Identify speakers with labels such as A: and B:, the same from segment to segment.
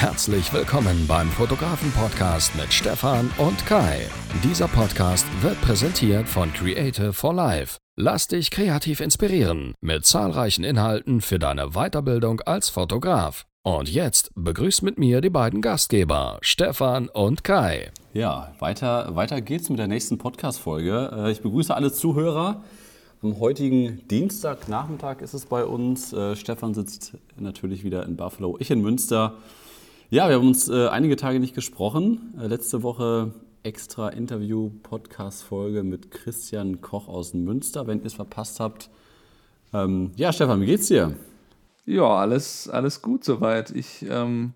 A: Herzlich willkommen beim Fotografen-Podcast mit Stefan und Kai. Dieser Podcast wird präsentiert von Creative for Life. Lass dich kreativ inspirieren mit zahlreichen Inhalten für deine Weiterbildung als Fotograf. Und jetzt begrüßt mit mir die beiden Gastgeber, Stefan und Kai.
B: Ja, weiter, weiter geht's mit der nächsten Podcast-Folge. Äh, ich begrüße alle Zuhörer. Am heutigen Dienstagnachmittag ist es bei uns. Äh, Stefan sitzt natürlich wieder in Buffalo, ich in Münster. Ja, wir haben uns äh, einige Tage nicht gesprochen. Äh, letzte Woche extra Interview-Podcast-Folge mit Christian Koch aus Münster, wenn ihr es verpasst habt. Ähm, ja, Stefan, wie geht's dir?
C: Ja, alles, alles gut soweit. Ich ähm,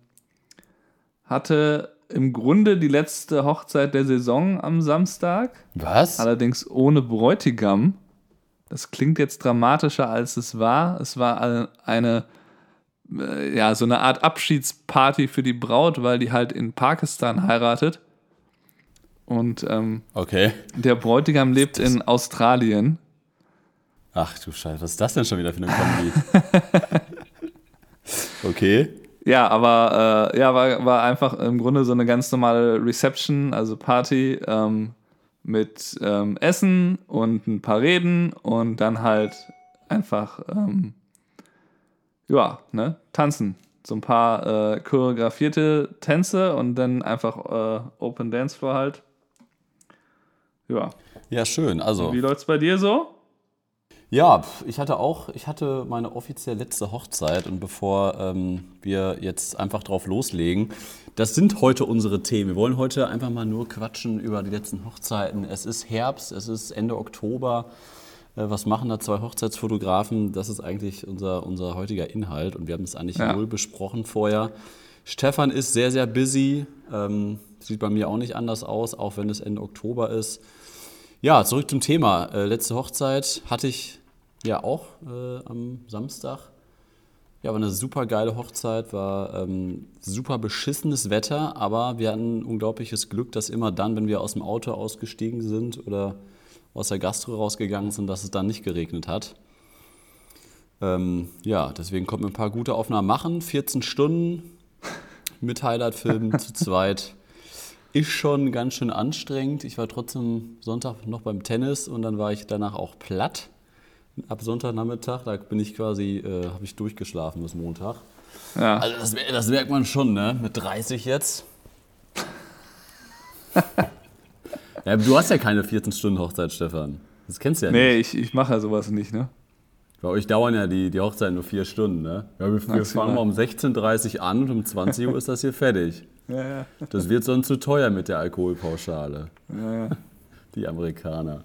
C: hatte im Grunde die letzte Hochzeit der Saison am Samstag.
B: Was?
C: Allerdings ohne Bräutigam. Das klingt jetzt dramatischer, als es war. Es war eine ja, so eine Art Abschiedsparty für die Braut, weil die halt in Pakistan heiratet. Und ähm,
B: okay.
C: der Bräutigam lebt in Australien.
B: Ach du Scheiße, was ist das denn schon wieder für eine Kombi? okay.
C: Ja, aber äh, ja, war, war einfach im Grunde so eine ganz normale Reception, also Party ähm, mit ähm, Essen und ein paar Reden und dann halt einfach ähm, ja, ne, tanzen. So ein paar äh, choreografierte Tänze und dann einfach äh, Open Dance Floor halt. Ja.
B: Ja, schön. Also.
C: Wie läuft's bei dir so?
B: Ja, ich hatte auch, ich hatte meine offiziell letzte Hochzeit und bevor ähm, wir jetzt einfach drauf loslegen, das sind heute unsere Themen. Wir wollen heute einfach mal nur quatschen über die letzten Hochzeiten. Es ist Herbst, es ist Ende Oktober. Äh, was machen da zwei Hochzeitsfotografen? Das ist eigentlich unser, unser heutiger Inhalt und wir haben es eigentlich ja. null besprochen vorher. Stefan ist sehr, sehr busy. Ähm, sieht bei mir auch nicht anders aus, auch wenn es Ende Oktober ist. Ja, zurück zum Thema. Äh, letzte Hochzeit hatte ich ja auch äh, am Samstag. Ja, war eine super geile Hochzeit, war ähm, super beschissenes Wetter, aber wir hatten unglaubliches Glück, dass immer dann, wenn wir aus dem Auto ausgestiegen sind oder aus der Gastro rausgegangen sind, dass es dann nicht geregnet hat. Ähm, ja, deswegen konnten wir ein paar gute Aufnahmen machen. 14 Stunden mit Highlight-Filmen zu zweit. Ist schon ganz schön anstrengend. Ich war trotzdem Sonntag noch beim Tennis und dann war ich danach auch platt. Ab Sonntagnachmittag, da bin ich quasi, äh, habe ich durchgeschlafen bis Montag. Ja. Also das, das merkt man schon, ne? Mit 30 jetzt. Ja, du hast ja keine 14-Stunden-Hochzeit, Stefan. Das kennst du ja
C: nicht. Nee, ich, ich mache ja sowas nicht, ne?
B: Bei euch dauern ja die, die Hochzeiten nur vier Stunden, ne? Ja, wir, wir fangen mal um 16.30 Uhr an und um 20 Uhr ist das hier fertig. Ja, ja. Das wird sonst zu teuer mit der Alkoholpauschale. Ja, ja. Die Amerikaner.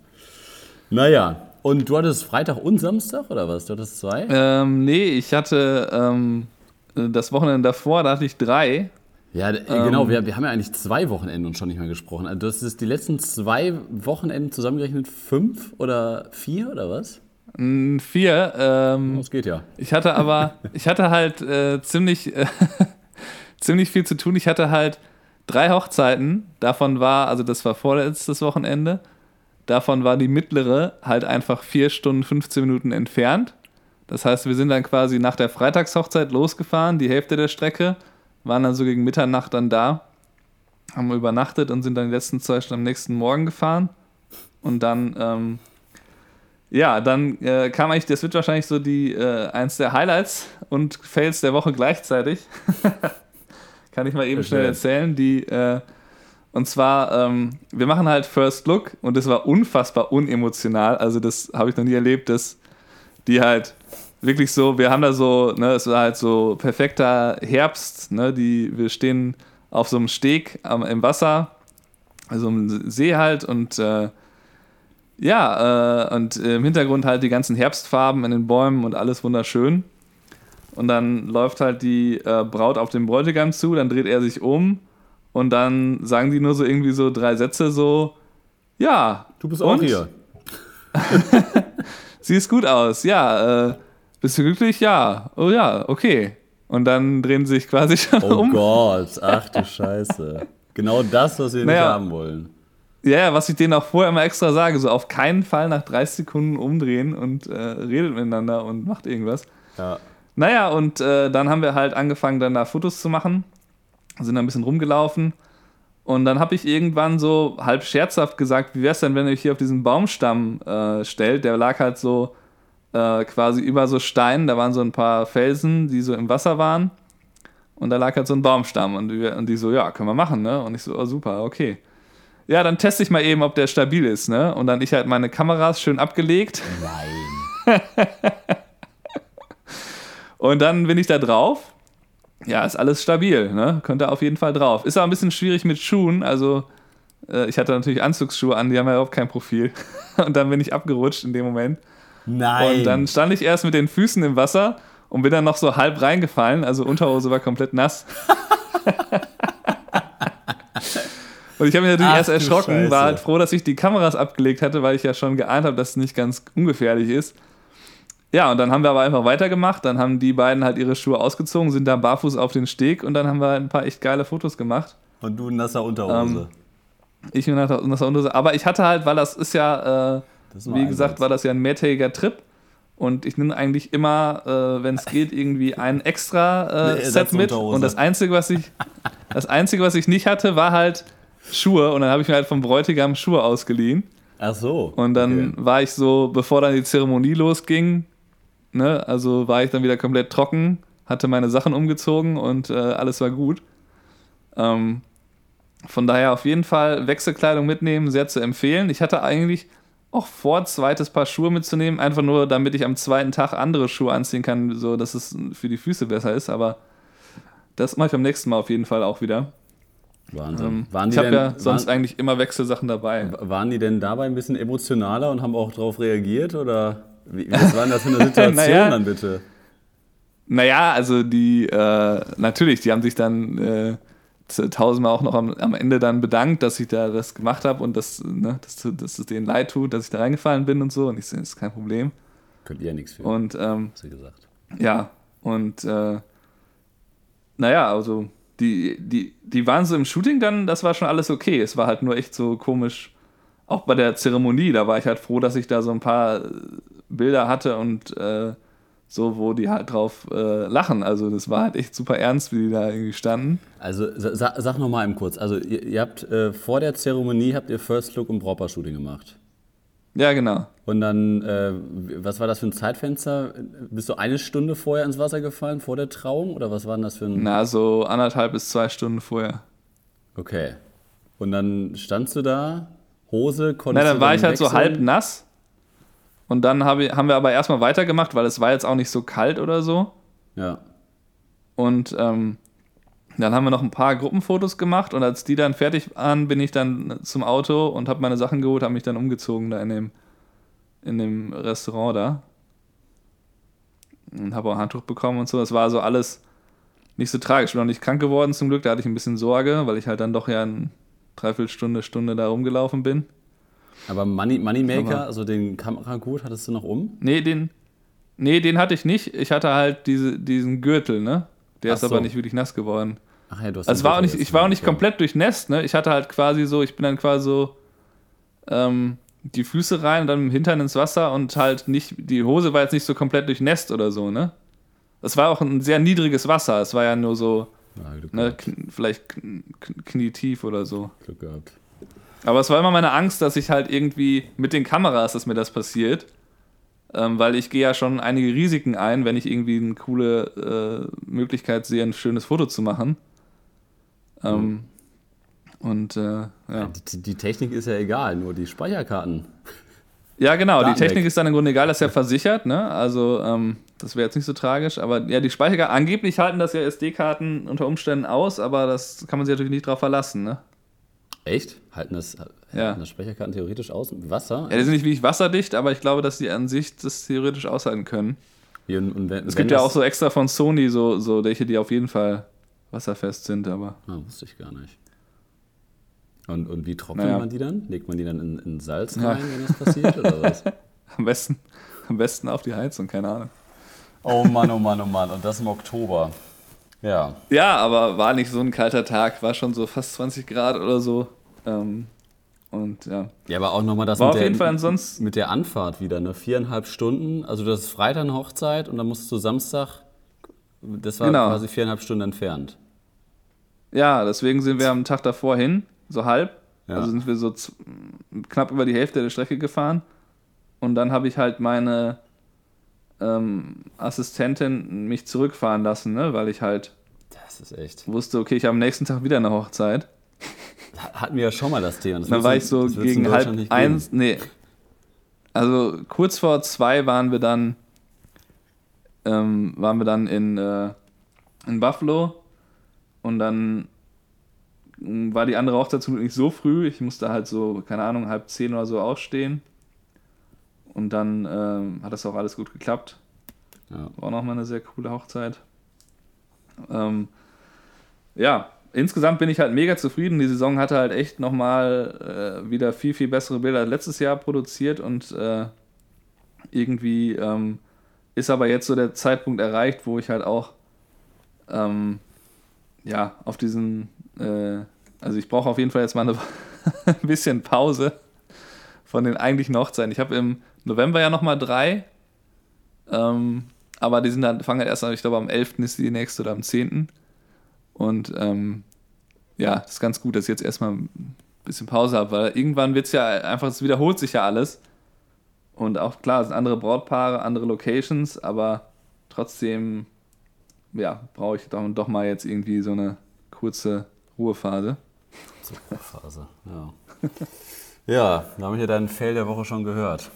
B: Naja, und du hattest Freitag und Samstag oder was? Du hattest zwei?
C: Ähm, nee, ich hatte ähm, das Wochenende davor, da hatte ich drei.
B: Ja, äh, genau, ähm, wir, wir haben ja eigentlich zwei Wochenenden schon nicht mehr gesprochen. Also das ist die letzten zwei Wochenenden zusammengerechnet fünf oder vier oder was?
C: Vier. Ähm,
B: das geht ja.
C: Ich hatte aber, ich hatte halt äh, ziemlich, äh, ziemlich viel zu tun. Ich hatte halt drei Hochzeiten. Davon war, also das war vorletztes Wochenende. Davon war die mittlere halt einfach vier Stunden 15 Minuten entfernt. Das heißt, wir sind dann quasi nach der Freitagshochzeit losgefahren, die Hälfte der Strecke waren dann so gegen Mitternacht dann da, haben übernachtet und sind dann die letzten zwei Stunden am nächsten Morgen gefahren. Und dann, ähm, ja, dann äh, kam eigentlich, das wird wahrscheinlich so die, äh, eins der Highlights und Fails der Woche gleichzeitig. Kann ich mal eben schnell erzählen. Die, äh, und zwar, ähm, wir machen halt First Look und das war unfassbar unemotional. Also, das habe ich noch nie erlebt, dass die halt wirklich so, wir haben da so, ne, es war halt so perfekter Herbst, ne, die, wir stehen auf so einem Steg am, im Wasser, also im See halt und äh, ja, äh, und im Hintergrund halt die ganzen Herbstfarben in den Bäumen und alles wunderschön. Und dann läuft halt die äh, Braut auf den Bräutigam zu, dann dreht er sich um und dann sagen die nur so irgendwie so drei Sätze so, ja.
B: Du bist auch hier.
C: Siehst gut aus, ja. Äh, bist du glücklich? Ja. Oh ja, okay. Und dann drehen sie sich quasi schon
B: oh
C: um.
B: Oh Gott, ach du Scheiße. Genau das, was wir naja, nicht haben wollen.
C: Ja, was ich denen auch vorher immer extra sage, so auf keinen Fall nach 30 Sekunden umdrehen und äh, redet miteinander und macht irgendwas. Ja. Naja, und äh, dann haben wir halt angefangen, dann da Fotos zu machen. sind da ein bisschen rumgelaufen. Und dann habe ich irgendwann so halb scherzhaft gesagt, wie wäre es denn, wenn ihr euch hier auf diesen Baumstamm äh, stellt? Der lag halt so äh, quasi über so Steinen, da waren so ein paar Felsen, die so im Wasser waren. Und da lag halt so ein Baumstamm. Und die, und die so, ja, können wir machen, ne? Und ich so, oh, super, okay. Ja, dann teste ich mal eben, ob der stabil ist, ne? Und dann ich halt meine Kameras schön abgelegt.
B: Nein.
C: Und dann bin ich da drauf. Ja, ist alles stabil, ne? Könnte auf jeden Fall drauf. Ist aber ein bisschen schwierig mit Schuhen. Also, äh, ich hatte natürlich Anzugsschuhe an, die haben ja überhaupt kein Profil. Und dann bin ich abgerutscht in dem Moment.
B: Nein.
C: Und dann stand ich erst mit den Füßen im Wasser und bin dann noch so halb reingefallen. Also Unterhose war komplett nass. und ich habe mich natürlich
B: Ach
C: erst erschrocken, war halt froh, dass ich die Kameras abgelegt hatte, weil ich ja schon geahnt habe, dass es nicht ganz ungefährlich ist. Ja, und dann haben wir aber einfach weitergemacht. Dann haben die beiden halt ihre Schuhe ausgezogen, sind da barfuß auf den Steg und dann haben wir halt ein paar echt geile Fotos gemacht.
B: Und du in nasser Unterhose.
C: Ich bin nach der Unterhose. Aber ich hatte halt, weil das ist ja, äh, wie gesagt,
B: Satz.
C: war das ja ein mehrtägiger Trip. Und ich nehme eigentlich immer, äh, wenn es geht, irgendwie ein extra äh, Set mit. Und das Einzige, was ich, das Einzige, was ich nicht hatte, war halt Schuhe. Und dann habe ich mir halt vom Bräutigam Schuhe ausgeliehen.
B: Ach so.
C: Und dann
B: Okay.
C: war ich so, bevor dann die Zeremonie losging, ne, also war ich dann wieder komplett trocken, hatte meine Sachen umgezogen und äh, alles war gut. Ähm, von daher auf jeden Fall Wechselkleidung mitnehmen, sehr zu empfehlen. Ich hatte eigentlich auch vor, zweites Paar Schuhe mitzunehmen, einfach nur, damit ich am zweiten Tag andere Schuhe anziehen kann, so dass es für die Füße besser ist, aber das mache ich beim nächsten Mal auf jeden Fall auch wieder.
B: Wahnsinn.
C: Ähm,
B: waren,
C: ich habe ja sonst
B: waren,
C: eigentlich immer Wechselsachen dabei.
B: waren die denn dabei ein bisschen emotionaler und haben auch darauf reagiert? Oder wie, was war denn das für eine Situation
C: Naja.
B: dann bitte?
C: Naja, also die, äh, natürlich, die haben sich dann äh, tausendmal auch noch am, am Ende dann bedankt, dass ich da das gemacht habe und dass, ne, dass, dass es denen leid tut, dass ich da reingefallen bin und so. Und ich das ist kein Problem.
B: Könnt ihr ja nichts für,
C: Und ähm,
B: hast du gesagt.
C: ja, und äh, naja, also die, die, die waren so im Shooting dann, das war schon alles okay. Es war halt nur echt so komisch. Auch bei der Zeremonie, da war ich halt froh, dass ich da so ein paar äh, Bilder hatte und äh, so, wo die halt drauf äh, lachen. Also das war halt echt super ernst, wie die da irgendwie standen.
B: Also sa sag noch mal eben kurz. Also ihr, ihr habt äh, vor der Zeremonie habt ihr First Look und Proper Shooting gemacht.
C: Ja, genau.
B: Und dann, äh, was war das für ein Zeitfenster? Bist du eine Stunde vorher ins Wasser gefallen, vor der Trauung? Oder was war denn das für ein...
C: Na, so anderthalb bis zwei Stunden vorher.
B: Okay. Und dann standst du da, Hose,
C: Na,
B: konntest
C: dann
B: du
C: war ich halt so
B: wechseln?
C: halb nass. Und dann hab ich, haben wir aber erstmal weitergemacht, weil es war jetzt auch nicht so kalt oder so.
B: Ja.
C: Und ähm, dann haben wir noch ein paar Gruppenfotos gemacht und als die dann fertig waren, bin ich dann zum Auto und habe meine Sachen geholt, habe mich dann umgezogen da in dem, in dem Restaurant da. Und habe auch ein Handtuch bekommen und so. Das war also alles nicht so tragisch. Ich bin noch nicht krank geworden zum Glück, da hatte ich ein bisschen Sorge, weil ich halt dann doch ja eine Dreiviertelstunde, Stunde da rumgelaufen bin.
B: Aber Money, Moneymaker, also den Kameragurt, hattest du noch um?
C: Nee, den, nee, den hatte ich nicht. Ich hatte halt diese, diesen Gürtel, ne? Der
B: Ach
C: ist
B: so.
C: aber nicht wirklich nass geworden.
B: Ach ja, du hast
C: Also es war auch nicht, ich war auch nicht komplett durchnässt, ne? Ich hatte halt quasi so, ich bin dann quasi so ähm, die Füße rein und dann mit dem Hintern ins Wasser und halt nicht, die Hose war jetzt nicht so komplett durchnässt oder so, ne? Das war auch ein sehr niedriges Wasser. Es war ja nur so,
B: Glück,
C: ne, vielleicht kn kn- knietief oder so.
B: Glück gehabt.
C: Aber es war immer meine Angst, dass ich halt irgendwie mit den Kameras, dass mir das passiert. Ähm, weil ich gehe ja schon einige Risiken ein, wenn ich irgendwie eine coole äh, Möglichkeit sehe, ein schönes Foto zu machen. Ähm, Und äh, ja.
B: Die, die Technik ist ja egal, nur die Speicherkarten.
C: Ja, genau. Die Technik
B: weg.
C: ist dann im Grunde egal, das ist ja versichert, ne? Also, ähm, das wäre jetzt nicht so tragisch. Aber ja, die Speicherkarten, angeblich halten das ja SD-Karten unter Umständen aus, aber das kann man sich natürlich nicht drauf verlassen, ne?
B: Echt? Halten das,
C: Ja.
B: halten das Speicherkarten theoretisch aus? Wasser?
C: Ja, die sind nicht wie ich wasserdicht, aber ich glaube, dass die an sich das theoretisch aushalten können.
B: Und, und wenn,
C: Es
B: wenn
C: gibt ja auch so extra von Sony so, so welche, die auf jeden Fall wasserfest sind, aber
B: Ah, wusste ich gar nicht. Und, und wie trocknet
C: Naja.
B: man die dann? Legt man die dann in, in Salz
C: Ja.
B: rein, wenn das passiert? Oder was?
C: am besten, am besten auf die Heizung, keine Ahnung.
B: Oh Mann, oh Mann, oh Mann. Und das im Oktober. Ja.
C: Ja, aber war nicht so ein kalter Tag, war schon so fast 20 Grad oder so. Ähm, und ja.
B: Ja, aber auch nochmal das
C: War
B: mit,
C: auf
B: der,
C: jeden Fall ansonsten-
B: mit der Anfahrt wieder, ne? Viereinhalb Stunden. Also das ist Freitag eine Hochzeit und dann musstest du Samstag, das war
C: Genau.
B: quasi viereinhalb Stunden entfernt.
C: Ja, deswegen sind wir am Tag davor hin, so halb.
B: Ja.
C: Also sind wir so knapp über die Hälfte der Strecke gefahren. Und dann habe ich halt meine ähm, Assistentin mich zurückfahren lassen, ne? weil ich halt
B: Das ist echt.
C: wusste, okay, ich habe am nächsten Tag wieder eine Hochzeit.
B: Hatten wir ja schon mal das Thema. Das
C: dann war ich so gegen halb eins, nee. Also kurz vor zwei waren wir dann, ähm, waren wir dann in, äh, in Buffalo und dann mh, war die andere Hochzeit zum Glück nicht so früh. Ich musste halt so, keine Ahnung, halb zehn oder so aufstehen. Und dann ähm, hat das auch alles gut geklappt.
B: Ja.
C: War auch nochmal eine sehr coole Hochzeit. Ähm, ja, insgesamt bin ich halt mega zufrieden. Die Saison hatte halt echt nochmal äh, wieder viel, viel bessere Bilder als letztes Jahr produziert und äh, irgendwie ähm, ist aber jetzt so der Zeitpunkt erreicht, wo ich halt auch ähm, ja, auf diesen, äh, also ich brauche auf jeden Fall jetzt mal eine ein bisschen Pause von den eigentlichen Hochzeiten. Ich habe im November ja nochmal drei, ähm, aber die sind dann, fangen halt erst an, ich glaube am 11. ist die nächste oder am 10. Und ähm, ja, das ist ganz gut, dass ich jetzt erstmal ein bisschen Pause habe, weil irgendwann wird es ja einfach, es wiederholt sich ja alles. Und auch klar, es sind andere Brautpaare, andere Locations, aber trotzdem, ja, brauche ich doch, doch mal jetzt irgendwie so eine kurze Ruhephase.
B: Phase. Ja. ja, da haben wir hier deinen Fail der Woche schon gehört.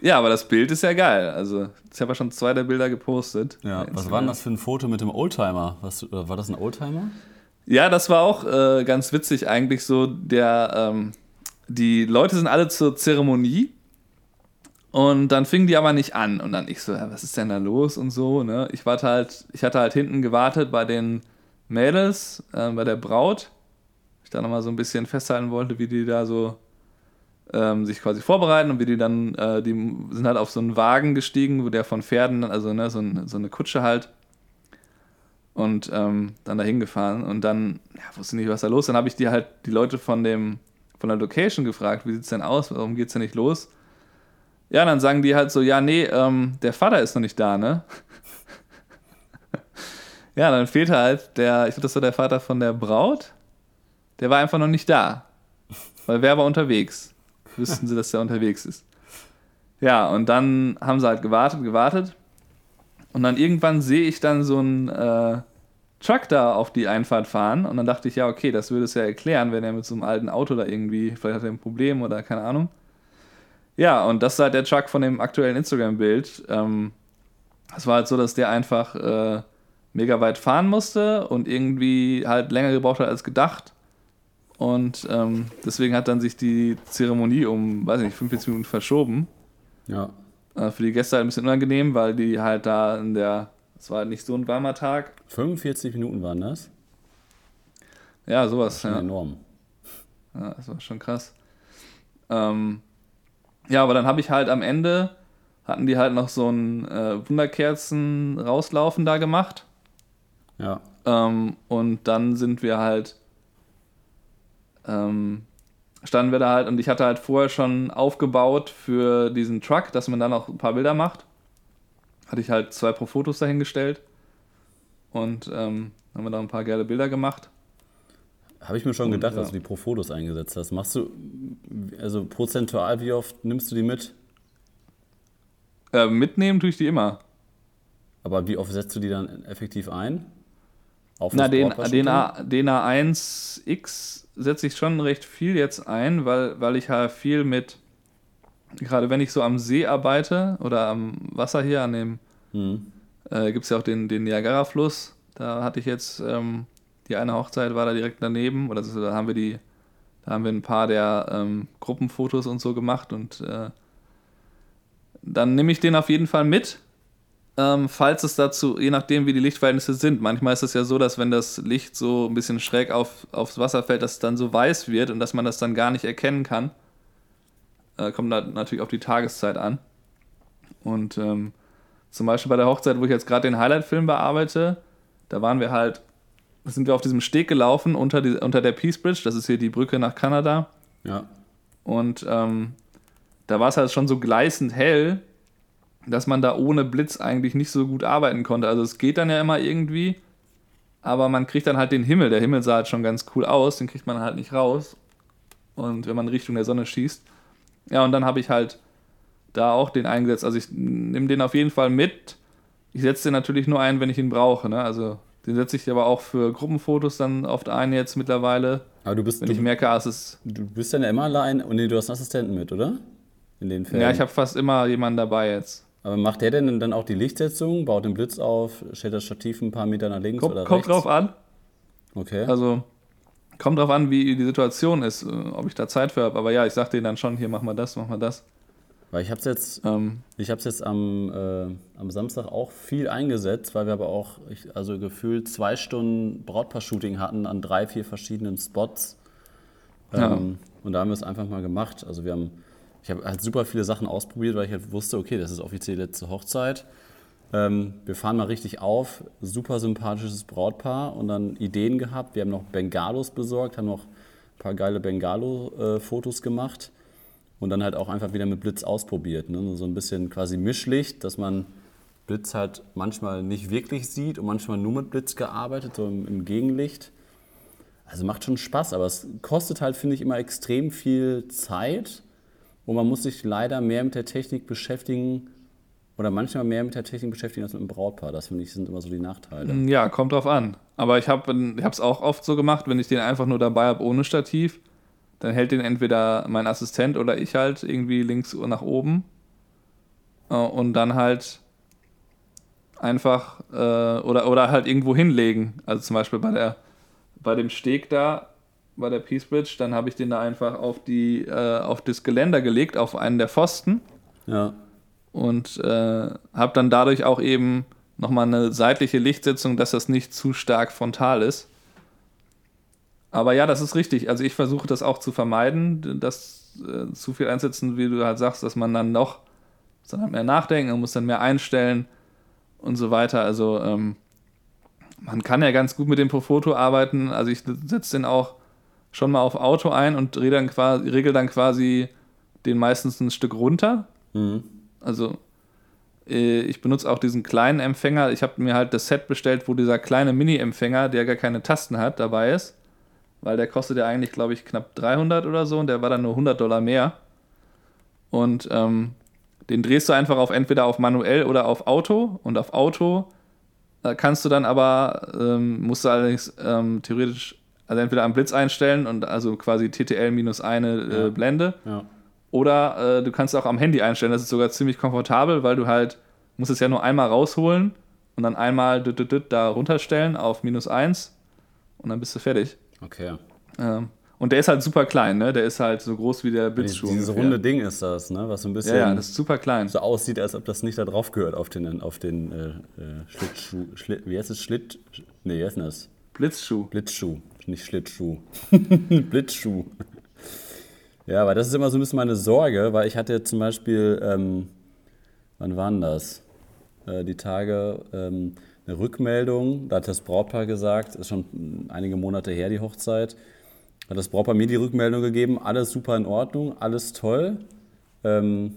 C: Ja, aber das Bild ist ja geil. Also, ich habe ja schon zwei der Bilder gepostet.
B: Ja, was war denn das für ein Foto mit dem Oldtimer? Was, oder war das ein Oldtimer?
C: Ja, das war auch äh, ganz witzig eigentlich so. Der, ähm, die Leute sind alle zur Zeremonie und dann fingen die aber nicht an. Und dann ich so, ja, was ist denn da los und so. Ne? Ich warte halt, ich hatte halt hinten gewartet bei den Mädels, äh, bei der Braut. Ich da nochmal so ein bisschen festhalten wollte, wie die da so ähm, sich quasi vorbereiten und wie die dann, äh, die sind halt auf so einen Wagen gestiegen, wo der von Pferden, also ne, so, ein, so eine Kutsche halt und ähm, dann dahin gefahren und dann ja, wusste nicht, was da los ist. Dann habe ich die halt die Leute von dem von der Location gefragt, wie sieht's denn aus, warum geht's denn nicht los? Ja, dann sagen die halt so, ja, nee, ähm, der Vater ist noch nicht da, ne? ja, dann fehlt halt der, ich glaube, das war der Vater von der Braut, der war einfach noch nicht da, weil wer war unterwegs? Wüssten sie, dass der unterwegs ist. Ja, und dann haben sie halt gewartet, gewartet und dann irgendwann sehe ich dann so einen äh, Truck da auf die Einfahrt fahren. Und dann dachte ich, ja, okay, das würde es ja erklären, wenn er mit so einem alten Auto da irgendwie, vielleicht hat er ein Problem oder keine Ahnung. Ja, und das ist halt der Truck von dem aktuellen Instagram-Bild. Ähm, es war halt so, dass der einfach äh, mega weit fahren musste und irgendwie halt länger gebraucht hat als gedacht. Und ähm, deswegen hat dann sich die Zeremonie um, weiß nicht, 45 Minuten verschoben.
B: Ja.
C: Äh, für die Gäste halt ein bisschen unangenehm, weil die halt da in der, es war halt nicht so ein warmer Tag.
B: 45 Minuten waren das.
C: Ja, sowas.
B: Schon
C: Ja.
B: enorm.
C: ja, das war schon krass. Ähm, ja, aber dann habe ich halt am Ende, hatten die halt noch so ein äh, Wunderkerzen rauslaufen da gemacht.
B: Ja.
C: Ähm, und dann sind wir halt, ähm, standen wir da halt und ich hatte halt vorher schon aufgebaut für diesen Truck, dass man dann auch ein paar Bilder macht. Hatte ich halt zwei pro Fotos dahingestellt und ähm, haben wir da ein paar geile Bilder gemacht.
B: Habe ich mir schon
C: Und,
B: gedacht,
C: ja.
B: dass du die pro Fotos eingesetzt hast. Machst du, also prozentual, wie oft nimmst du die mit?
C: Äh, mitnehmen tue ich die immer.
B: Aber wie oft setzt du die dann effektiv ein? Auf
C: Na, den, den, A, den A1X setze ich schon recht viel jetzt ein, weil, weil ich halt viel mit, gerade wenn ich so am See arbeite oder am Wasser hier, an dem,
B: Mhm.
C: äh, gibt es ja auch den, den Niagara-Fluss. Da hatte ich jetzt, ähm, die eine Hochzeit war da direkt daneben, oder so, da haben wir die, da haben wir ein paar der ähm, Gruppenfotos und so gemacht und äh, dann nehme ich den auf jeden Fall mit, ähm, falls es dazu, je nachdem wie die Lichtverhältnisse sind. Manchmal ist es ja so, dass wenn das Licht so ein bisschen schräg auf, aufs Wasser fällt, dass es dann so weiß wird und dass man das dann gar nicht erkennen kann. Äh, kommt natürlich auf die Tageszeit an. Und ähm, zum Beispiel bei der Hochzeit, wo ich jetzt gerade den Highlight-Film bearbeite, da waren wir halt, sind wir auf diesem Steg gelaufen unter, die, unter der Peace Bridge, das ist hier die Brücke nach Kanada.
B: Ja.
C: Und ähm, da war es halt schon so gleißend hell, dass man da ohne Blitz eigentlich nicht so gut arbeiten konnte. Also es geht dann ja immer irgendwie, aber man kriegt dann halt den Himmel. Der Himmel sah halt schon ganz cool aus, den kriegt man halt nicht raus. Und wenn man Richtung der Sonne schießt. Ja, und dann habe ich halt da auch den eingesetzt. Also ich nehme den auf jeden Fall mit. Ich setze den natürlich nur ein, wenn ich ihn brauche. Ne? Also den setze ich aber auch für Gruppenfotos dann oft ein jetzt mittlerweile.
B: Aber du bist,
C: Wenn
B: du,
C: ich merke, ah, es ist.
B: du bist dann ja immer allein und nee, du hast einen Assistenten mit, oder? In den Fällen.
C: Ja, ich habe fast immer jemanden dabei jetzt.
B: Aber macht der denn dann auch die Lichtsetzung, baut den Blitz auf, stellt das Stativ ein paar Meter nach links
C: Kommt,
B: oder
C: kommt
B: rechts?
C: drauf an.
B: Okay.
C: Also kommt drauf an, wie die Situation ist, äh, ob ich da Zeit für habe. Aber ja, ich sag denen dann schon, hier mach mal das, mach mal das.
B: Weil ich habe es jetzt,
C: Ähm,
B: ich hab's jetzt am, äh, am Samstag auch viel eingesetzt, weil wir aber auch, ich, also gefühlt zwei Stunden Brautpaar-Shooting hatten an drei, vier verschiedenen Spots.
C: Ja.
B: Ähm, Und da haben wir es einfach mal gemacht. Also wir haben, ich habe halt super viele Sachen ausprobiert, weil ich halt wusste, okay, das ist offiziell letzte Hochzeit. Ähm, wir fahren mal richtig auf, super sympathisches Brautpaar und dann Ideen gehabt. Wir haben noch Bengalos besorgt, haben noch ein paar geile Bengalo-Fotos gemacht und dann halt auch einfach wieder mit Blitz ausprobiert. Ne? So ein bisschen quasi Mischlicht, dass man Blitz halt manchmal nicht wirklich sieht und manchmal nur mit Blitz gearbeitet, so im, im Gegenlicht. Also macht schon Spaß, aber es kostet halt, finde ich, immer extrem viel Zeit und man muss sich leider mehr mit der Technik beschäftigen oder manchmal mehr mit der Technik beschäftigen als mit dem Brautpaar. Das finde ich sind immer so die Nachteile.
C: ja, kommt drauf an. Aber ich habe es auch oft so gemacht, wenn ich den einfach nur dabei habe ohne Stativ, dann hält den entweder mein Assistent oder ich halt irgendwie links nach oben. Äh, Und dann halt einfach äh, oder, oder halt irgendwo hinlegen. Also zum Beispiel bei der bei dem Steg da, bei der Peace Bridge, dann habe ich den da einfach auf die äh, auf das Geländer gelegt, auf einen der Pfosten
B: Ja,
C: und äh, habe dann dadurch auch eben nochmal eine seitliche Lichtsetzung, dass das nicht zu stark frontal ist. Aber ja, das ist richtig. Also ich versuche das auch zu vermeiden, dass äh, zu viel einsetzen, wie du halt sagst, dass man dann noch dann halt mehr nachdenken und muss dann mehr einstellen und so weiter. Also ähm, man kann ja ganz gut mit dem Profoto arbeiten. Also ich setze den auch schon mal auf Auto ein und regel dann quasi, regel dann quasi den meistens ein Stück runter. Also äh, ich benutze auch diesen kleinen Empfänger. Ich habe mir halt das Set bestellt, wo dieser kleine Mini-Empfänger, der gar keine Tasten hat, dabei ist. Weil der kostet ja eigentlich, glaube ich, knapp 300 oder so und der war dann nur 100 Dollar mehr. Und ähm, den drehst du einfach auf entweder auf manuell oder auf Auto. Und auf Auto äh, kannst du dann aber, ähm, musst du allerdings ähm, theoretisch, also entweder am Blitz einstellen und also quasi TTL minus eine äh,
B: Ja.
C: Blende.
B: ja.
C: Oder äh, du kannst auch am Handy einstellen. Das ist sogar ziemlich komfortabel, weil du halt musst es ja nur einmal rausholen und dann einmal da runterstellen auf minus eins und dann bist du fertig.
B: Okay.
C: Ähm, und der ist halt super klein, ne? Der ist halt so groß wie der Blitzschuh.
B: Dieses
C: ungefähr.
B: runde Ding ist das, ne? was so ein bisschen
C: Ja, ja, das ist super klein.
B: so aussieht, als ob das nicht da drauf gehört auf den, auf den äh, äh, Schlittschuh. Schlitt, wie heißt es? Schlitt. Nee, wie heißt denn das?
C: Blitzschuh.
B: Blitzschuh, nicht Schlittschuh. Blitzschuh. Ja, aber das ist immer so ein bisschen meine Sorge, weil ich hatte zum Beispiel, ähm, wann waren das? Äh, die Tage ähm, eine Rückmeldung, da hat das Brautpaar gesagt, ist schon einige Monate her die Hochzeit, hat das Brautpaar mir die Rückmeldung gegeben, alles super in Ordnung, alles toll, ähm,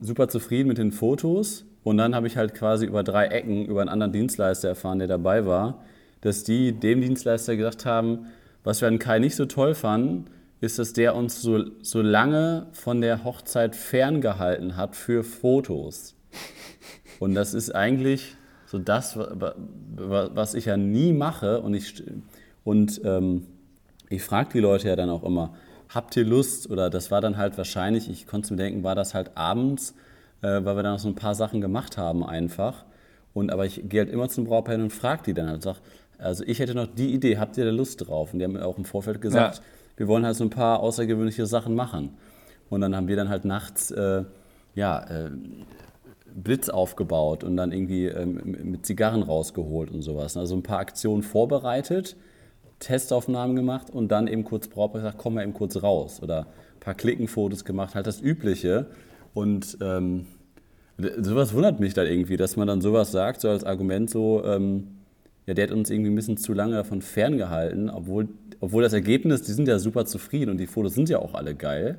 B: super zufrieden mit den Fotos. Und dann habe ich halt quasi über drei Ecken über einen anderen Dienstleister erfahren, der dabei war, dass die dem Dienstleister gesagt haben, was wir an Kai nicht so toll fanden, ist, dass der uns so, so lange von der Hochzeit ferngehalten hat für Fotos. Und das ist eigentlich so das, wa- wa- was ich ja nie mache. Und ich, und, ähm, ich frage die Leute ja dann auch immer, habt ihr Lust? Oder das war dann halt wahrscheinlich, ich konnte mir denken, war das halt abends, äh, weil wir dann noch so ein paar Sachen gemacht haben einfach. Und aber ich gehe halt immer zum hin und frage die dann halt, sag, also ich hätte noch die Idee, habt ihr da Lust drauf? Und die haben mir auch im Vorfeld gesagt,
C: Ja.
B: wir wollen halt so ein paar außergewöhnliche Sachen machen. Und dann haben wir dann halt nachts, äh, ja, äh, Blitz aufgebaut und dann irgendwie ähm, mit Zigarren rausgeholt und sowas. Also ein paar Aktionen vorbereitet, Testaufnahmen gemacht und dann eben kurz Brautpaar gesagt, komm mal eben kurz raus. Oder ein paar Klickenfotos gemacht, halt das Übliche. Und ähm, sowas wundert mich dann irgendwie, dass man dann sowas sagt, so als Argument so, ähm, ja, der hat uns irgendwie ein bisschen zu lange davon ferngehalten, obwohl, obwohl das Ergebnis, die sind ja super zufrieden und die Fotos sind ja auch alle geil.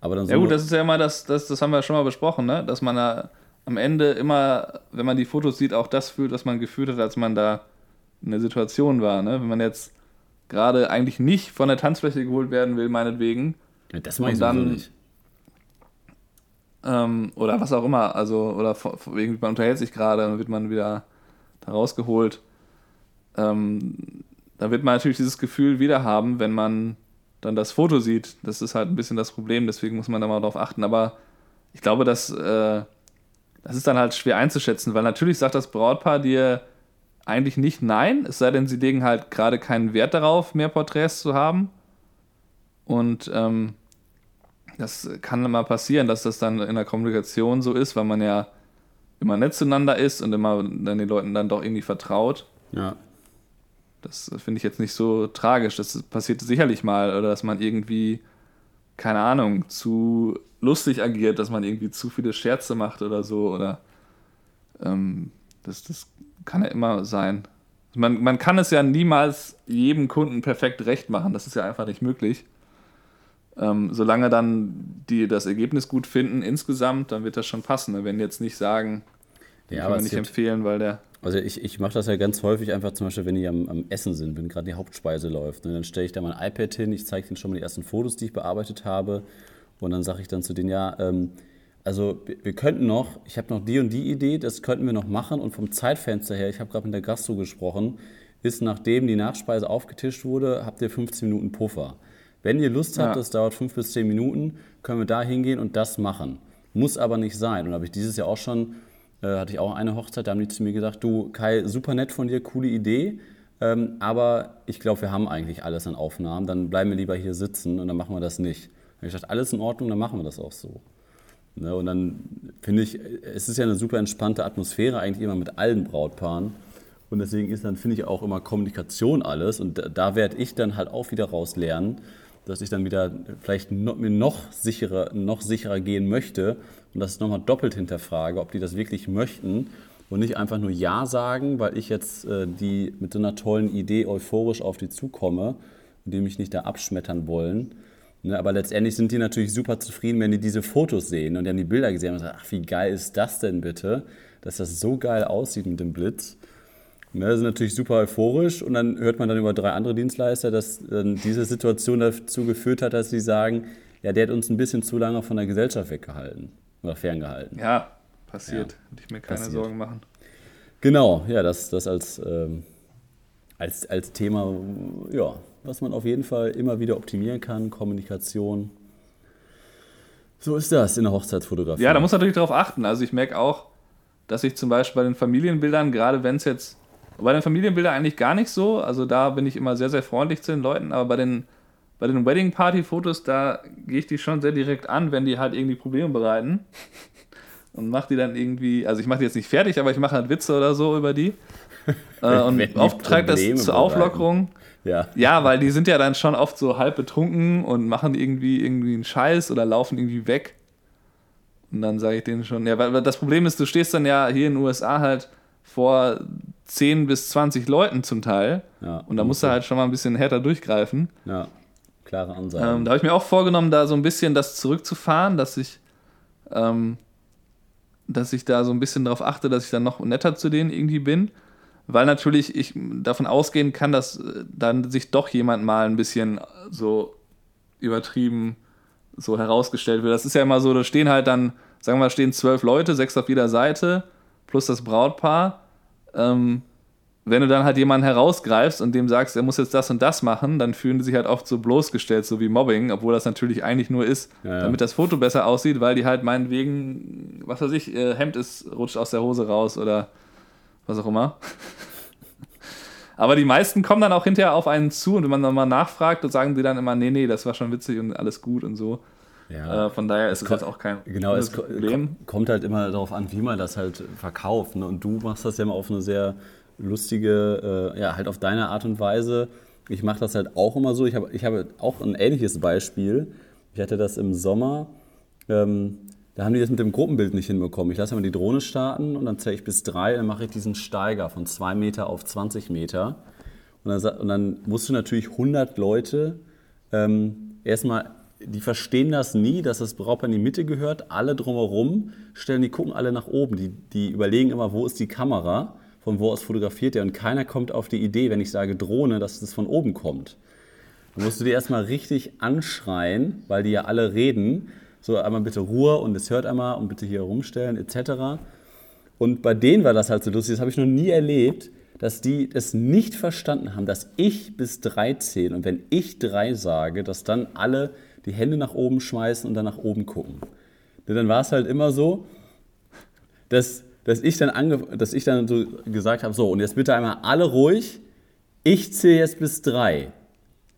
B: Aber dann so
C: Ja gut, das ist ja immer das, das, das haben wir schon mal besprochen, ne? dass man da am Ende immer, wenn man die Fotos sieht, auch das fühlt, was man gefühlt hat, als man da in der Situation war. Ne? Wenn man jetzt gerade eigentlich nicht von der Tanzfläche geholt werden will, meinetwegen.
B: Ja, das mache ich sowieso nicht.
C: Ähm, oder was auch immer, also, oder irgendwie man unterhält sich gerade, dann wird man wieder da rausgeholt. Ähm, da wird man natürlich dieses Gefühl wieder haben, wenn man dann das Foto sieht. Das ist halt ein bisschen das Problem, deswegen muss man da mal drauf achten. Aber ich glaube, dass, äh, das ist dann halt schwer einzuschätzen, weil natürlich sagt das Brautpaar dir eigentlich nicht nein, es sei denn, sie legen halt gerade keinen Wert darauf, mehr Porträts zu haben. Und ähm, das kann immer passieren, dass das dann in der Kommunikation so ist, weil man ja immer nett zueinander ist und immer dann den Leuten dann doch irgendwie vertraut.
B: Ja.
C: Das finde ich jetzt nicht so tragisch. Das passiert sicherlich mal oder dass man irgendwie, keine Ahnung, zu lustig agiert, dass man irgendwie zu viele Scherze macht oder so oder ähm, das, das kann ja immer sein. Man, man kann es ja niemals jedem Kunden perfekt recht machen. Das ist ja einfach nicht möglich. Ähm, solange dann die das Ergebnis gut finden insgesamt, dann wird das schon passen. Wenn jetzt nicht sagen, ja, kann man nicht empfehlen, weil der.
B: Also ich, ich mache das ja ganz häufig einfach zum Beispiel, wenn die am, am Essen sind, wenn gerade die Hauptspeise läuft. Ne, dann stelle ich da mein iPad hin, ich zeige ihnen schon mal die ersten Fotos, die ich bearbeitet habe. Und dann sage ich dann zu denen, ja, ähm, also wir könnten noch, ich habe noch die und die Idee, das könnten wir noch machen. Und vom Zeitfenster her, ich habe gerade mit der Gastro gesprochen, ist nachdem die Nachspeise aufgetischt wurde, habt ihr 15 Minuten Puffer. Wenn ihr Lust habt, ja. das dauert fünf bis zehn Minuten, können wir da hingehen und das machen. Muss aber nicht sein. Und habe ich dieses Jahr auch schon, hatte ich auch eine Hochzeit, da haben die zu mir gesagt, du Kai, super nett von dir, coole Idee, ähm, aber ich glaube, wir haben eigentlich alles an Aufnahmen, dann bleiben wir lieber hier sitzen und dann machen wir das nicht. Dann habe ich gesagt, alles in Ordnung, dann machen wir das auch so. Ne, und dann finde ich, es ist ja eine super entspannte Atmosphäre eigentlich immer mit allen Brautpaaren. Und deswegen ist dann, finde ich, auch immer Kommunikation alles. Und da, da werde ich dann halt auch wieder raus lernen, dass ich dann wieder vielleicht noch, mir noch sicherer, noch sicherer gehen möchte und das nochmal doppelt hinterfrage, ob die das wirklich möchten und nicht einfach nur Ja sagen, weil ich jetzt äh, die mit so einer tollen Idee euphorisch auf die zukomme und die mich nicht da abschmettern wollen. Ne, aber letztendlich sind die natürlich super zufrieden, wenn die diese Fotos sehen und die haben die Bilder gesehen und sagen, ach, wie geil ist das denn bitte, dass das so geil aussieht mit dem Blitz. Ne, sind natürlich super euphorisch und dann hört man dann über drei andere Dienstleister, dass äh, diese Situation dazu geführt hat, dass sie sagen, ja, der hat uns ein bisschen zu lange von der Gesellschaft weggehalten oder ferngehalten.
C: Ja, passiert. Ja, Würde ich mir keine passiert. Sorgen machen.
B: Genau, ja, das, das als, ähm, als, als Thema, ja, was man auf jeden Fall immer wieder optimieren kann, Kommunikation. So ist das in der Hochzeitsfotografie.
C: Ja, da muss man natürlich darauf achten. Also ich merke auch, dass ich zum Beispiel bei den Familienbildern, gerade wenn es jetzt bei den Familienbildern eigentlich gar nicht so. Also da bin ich immer sehr, sehr freundlich zu den Leuten. Aber bei den, bei den Wedding Party Fotos, da gehe ich die schon sehr direkt an, wenn die halt irgendwie Probleme bereiten. Und mache die dann irgendwie, also ich mache die jetzt nicht fertig, aber ich mache halt Witze oder so über die. äh, und oft trägt das zur Auflockerung. Ja. ja, weil die sind ja dann schon oft so halb betrunken und machen irgendwie irgendwie einen Scheiß oder laufen irgendwie weg. Und dann sage ich denen schon, ja, weil das Problem ist, du stehst dann ja hier in den USA halt vor 10 bis 20 Leuten zum Teil. Ja, und da musst du halt schon mal ein bisschen härter durchgreifen.
B: Ja, klare Ansage.
C: Ähm, da habe ich mir auch vorgenommen, da so ein bisschen das zurückzufahren, dass ich, ähm, dass ich da so ein bisschen darauf achte, dass ich dann noch netter zu denen irgendwie bin. Weil natürlich ich davon ausgehen kann, dass äh, dann sich doch jemand mal ein bisschen so übertrieben so herausgestellt wird. Das ist ja immer so, da stehen halt dann, sagen wir mal, stehen zwölf Leute, sechs auf jeder Seite, plus das Brautpaar ähm, wenn du dann halt jemanden herausgreifst und dem sagst, er muss jetzt das und das machen, dann fühlen die sich halt oft so bloßgestellt, so wie Mobbing, obwohl das natürlich eigentlich nur ist, ja, ja. damit das Foto besser aussieht, weil die halt meinetwegen, was weiß ich, ihr Hemd ist, rutscht aus der Hose raus oder was auch immer. Aber die meisten kommen dann auch hinterher auf einen zu und wenn man nochmal nachfragt, dann sagen die dann immer, nee, nee, das war schon witzig und alles gut und so. Ja. Äh, von daher ist es jetzt auch kein
B: genau, es Problem. kommt halt immer darauf an, wie man das halt verkauft. Ne? Und du machst das ja immer auf eine sehr lustige, äh, ja, halt auf deine Art und Weise. Ich mache das halt auch immer so. Ich habe ich hab auch ein ähnliches Beispiel. Ich hatte das im Sommer. Ähm, da haben die das mit dem Gruppenbild nicht hinbekommen. Ich lasse immer die Drohne starten und dann zähle ich bis drei, dann mache ich diesen Steiger von zwei Meter auf 20 Meter. Und dann, und dann musst du natürlich 100 Leute ähm, erstmal die verstehen das nie, dass das Brautpaar in die Mitte gehört. Alle drumherum stellen, die gucken alle nach oben. Die, die überlegen immer, wo ist die Kamera von wo aus fotografiert ihr und keiner kommt auf die Idee, wenn ich sage Drohne, dass das von oben kommt. Dann musst du die erstmal richtig anschreien, weil die ja alle reden. So, einmal bitte Ruhe und es hört einmal und bitte hier rumstellen etc. Und bei denen war das halt so lustig, das habe ich noch nie erlebt, dass die es nicht verstanden haben, dass ich bis drei zähle und wenn ich drei sage, dass dann alle die Hände nach oben schmeißen und dann nach oben gucken. Und dann war es halt immer so, dass, dass, ich dann ange, dass ich dann so gesagt habe, so und jetzt bitte einmal alle ruhig, ich zähle jetzt bis drei.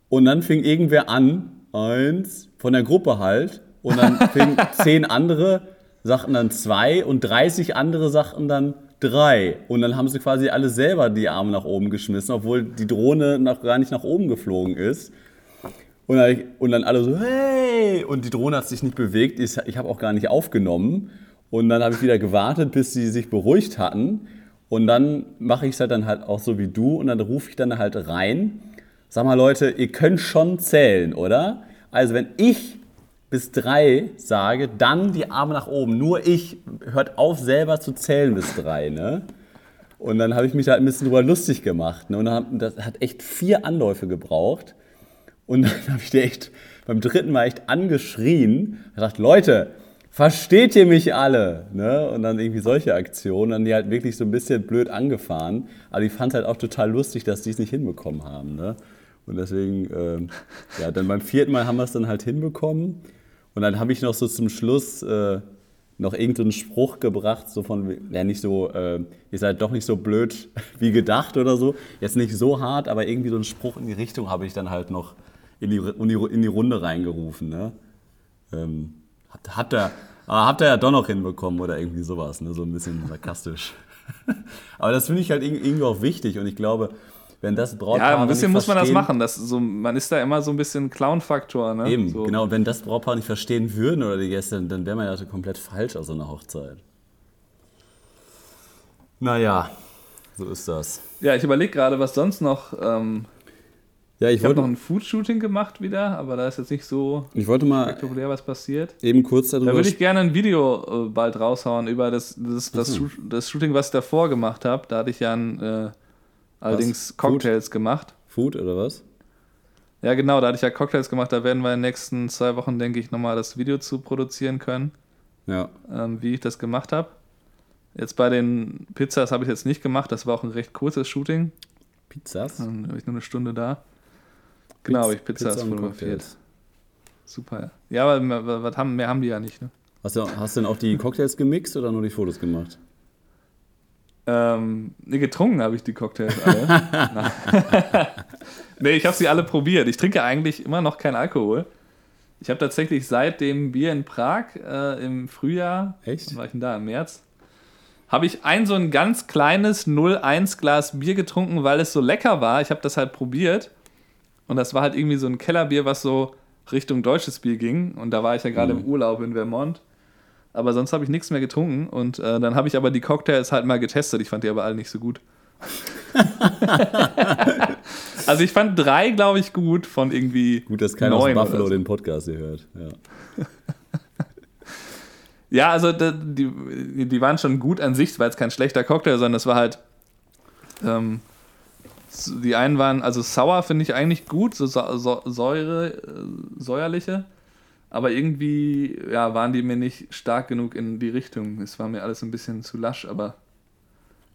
B: Und dann fing irgendwer an, eins, von der Gruppe halt, und dann fing zehn andere, sagten dann zwei und 30 andere sagten dann drei. Und dann haben sie quasi alle selber die Arme nach oben geschmissen, obwohl die Drohne noch gar nicht nach oben geflogen ist. Und dann, und dann alle so, hey! Und die Drohne hat sich nicht bewegt. Ich, ich habe auch gar nicht aufgenommen. Und dann habe ich wieder gewartet, bis sie sich beruhigt hatten. Und dann mache ich es halt dann halt auch so wie du. Und dann rufe ich dann halt rein. Sag mal, Leute, ihr könnt schon zählen, oder? Also, wenn ich bis drei sage, dann die Arme nach oben. Nur ich hört auf, selber zu zählen bis drei. Ne? Und dann habe ich mich da ein bisschen drüber lustig gemacht. Ne? Und dann, das hat echt vier Anläufe gebraucht. Und dann habe ich dir echt beim dritten Mal echt angeschrien. Ich dachte, Leute, versteht ihr mich alle? Ne? Und dann irgendwie solche Aktionen, dann die halt wirklich so ein bisschen blöd angefahren. Aber ich fand es halt auch total lustig, dass die es nicht hinbekommen haben. Ne? Und deswegen, ähm, ja, dann beim vierten Mal haben wir es dann halt hinbekommen. Und dann habe ich noch so zum Schluss äh, noch irgendeinen Spruch gebracht, so von, ja nicht so, äh, ihr seid doch nicht so blöd wie gedacht oder so. Jetzt nicht so hart, aber irgendwie so einen Spruch in die Richtung habe ich dann halt noch in die, in die Runde reingerufen. Ne? Ähm, hat, hat, er, ah, habt ihr ja doch noch hinbekommen oder irgendwie sowas, ne? so ein bisschen sarkastisch. aber das finde ich halt irgendwie auch wichtig und ich glaube, wenn das Brautpaar.
C: Ja, ein bisschen muss man das machen. Das so, man ist da immer so ein bisschen Clown-Faktor. Ne?
B: Eben,
C: so.
B: genau. Und wenn das Brautpaar nicht verstehen würden oder die Gäste, dann wäre man ja komplett falsch aus so einer Hochzeit. Naja, so ist das.
C: Ja, ich überlege gerade, was sonst noch. Ähm,
B: ja, ich,
C: ich habe noch ein Food-Shooting gemacht wieder, aber da ist jetzt nicht so
B: ich wollte mal
C: spektakulär was passiert.
B: Eben kurz darüber.
C: Da würde ich gerne ein Video äh, bald raushauen über das, das, das, mhm. das, Shooting, was ich davor gemacht habe. Da hatte ich ja ein. Äh, Allerdings was? Cocktails
B: Food?
C: gemacht.
B: Food oder was?
C: Ja, genau, da hatte ich ja Cocktails gemacht. Da werden wir in den nächsten zwei Wochen, denke ich, nochmal das Video zu produzieren können.
B: Ja.
C: Ähm, wie ich das gemacht habe. Jetzt bei den Pizzas habe ich jetzt nicht gemacht. Das war auch ein recht kurzes Shooting.
B: Pizzas?
C: Dann habe ich nur eine Stunde da. Genau, habe ich Pizzas Pizza fotografiert. Super. Ja, aber was haben, mehr haben die ja nicht. Ne?
B: Hast, du, hast du denn auch die Cocktails gemixt oder nur die Fotos gemacht?
C: Ähm, nee, getrunken habe ich die Cocktails alle. nee, ich habe sie alle probiert. Ich trinke eigentlich immer noch keinen Alkohol. Ich habe tatsächlich seit dem Bier in Prag äh, im Frühjahr,
B: Echt?
C: war ich denn da, im März, habe ich ein so ein ganz kleines 0,1 Glas Bier getrunken, weil es so lecker war. Ich habe das halt probiert. Und das war halt irgendwie so ein Kellerbier, was so Richtung deutsches Bier ging. Und da war ich ja gerade mhm. im Urlaub in Vermont aber sonst habe ich nichts mehr getrunken und äh, dann habe ich aber die Cocktails halt mal getestet. Ich fand die aber alle nicht so gut. also ich fand drei, glaube ich, gut von irgendwie.
B: Gut, dass keiner aus Buffalo so. den Podcast hier hört. Ja,
C: ja also die, die waren schon gut an sich, es war jetzt kein schlechter Cocktail, sondern es war halt. Ähm, die einen waren, also sauer finde ich eigentlich gut, so Säure, äh, säuerliche. Aber irgendwie ja, waren die mir nicht stark genug in die Richtung. Es war mir alles ein bisschen zu lasch, aber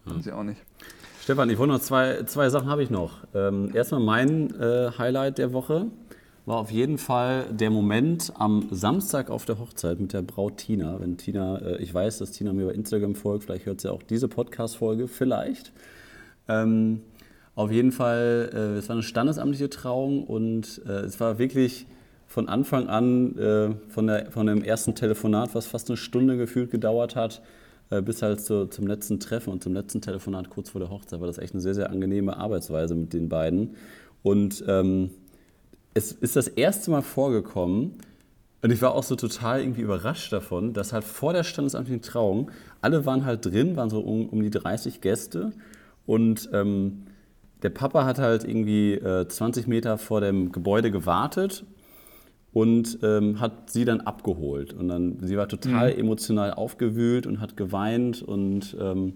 C: haben sie auch nicht.
B: Stefan, ich wollte noch zwei, zwei Sachen habe ich noch. Ähm, erstmal mein äh, Highlight der Woche war auf jeden Fall der Moment am Samstag auf der Hochzeit mit der Braut Tina. Wenn Tina, äh, ich weiß, dass Tina mir bei Instagram folgt, vielleicht hört sie auch diese Podcast-Folge, vielleicht. Ähm, auf jeden Fall, äh, es war eine standesamtliche Trauung und äh, es war wirklich von Anfang an, äh, von, der, von dem ersten Telefonat, was fast eine Stunde gefühlt gedauert hat, äh, bis halt so, zum letzten Treffen und zum letzten Telefonat kurz vor der Hochzeit, war das echt eine sehr, sehr angenehme Arbeitsweise mit den beiden. Und ähm, es ist das erste Mal vorgekommen, und ich war auch so total irgendwie überrascht davon, dass halt vor der standesamtlichen Trauung, alle waren halt drin, waren so um, um die 30 Gäste und ähm, der Papa hat halt irgendwie äh, 20 Meter vor dem Gebäude gewartet und ähm, hat sie dann abgeholt. Und dann, sie war total mhm. emotional aufgewühlt und hat geweint und ähm,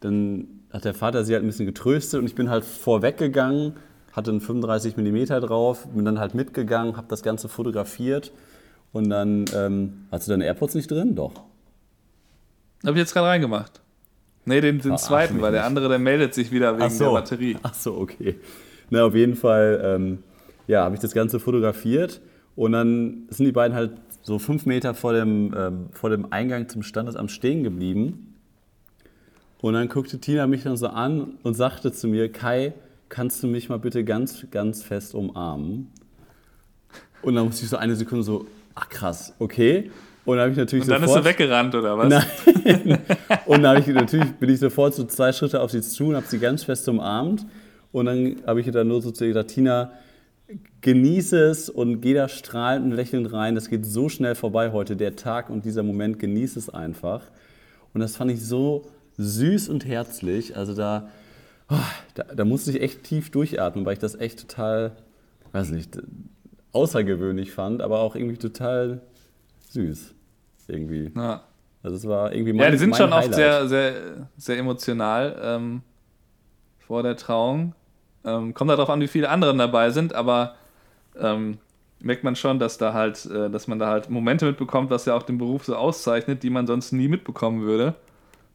B: dann hat der Vater sie halt ein bisschen getröstet und ich bin halt vorweggegangen, hatte einen 35 mm drauf, bin dann halt mitgegangen, habe das Ganze fotografiert und dann, ähm, hast du deine AirPods nicht drin? Doch.
C: Habe ich jetzt gerade reingemacht. Nee, den, den
B: Ah,
C: zweiten, weil der
B: nicht.
C: andere, der meldet sich wieder wegen der Batterie.
B: Ach so, okay. Na, auf jeden Fall, ähm, ja, habe ich das Ganze fotografiert und dann sind die beiden halt so fünf Meter vor dem, ähm, vor dem Eingang zum Standesamt stehen geblieben. Und dann guckte Tina mich dann so an und sagte zu mir, Kai, kannst du mich mal bitte ganz, ganz fest umarmen? Und dann musste ich so eine Sekunde so, ach krass, okay. Und dann habe ich natürlich
C: Und dann ist
B: sofort...
C: er weggerannt, oder was?
B: Nein. Und dann habe ich natürlich bin ich sofort so zwei Schritte auf sie zu und habe sie ganz fest umarmt. Und dann habe ich ihr dann nur so zu ihr gesagt, Tina, genieße es und geh da strahlend und lächelnd rein. Das geht so schnell vorbei heute, der Tag und dieser Moment, genieße es einfach. Und das fand ich so süß und herzlich. Also da, oh, da, da musste ich echt tief durchatmen, weil ich das echt total, weiß nicht, außergewöhnlich fand, aber auch irgendwie total süß. Irgendwie.
C: Ja.
B: Also es war irgendwie mein,
C: Ja, die sind schon oft
B: Highlight.
C: sehr, sehr, sehr emotional ähm, vor der Trauung. Ähm, kommt darauf an, wie viele anderen dabei sind, aber ähm, merkt man schon, dass da halt, äh, dass man da halt Momente mitbekommt, was ja auch den Beruf so auszeichnet, die man sonst nie mitbekommen würde.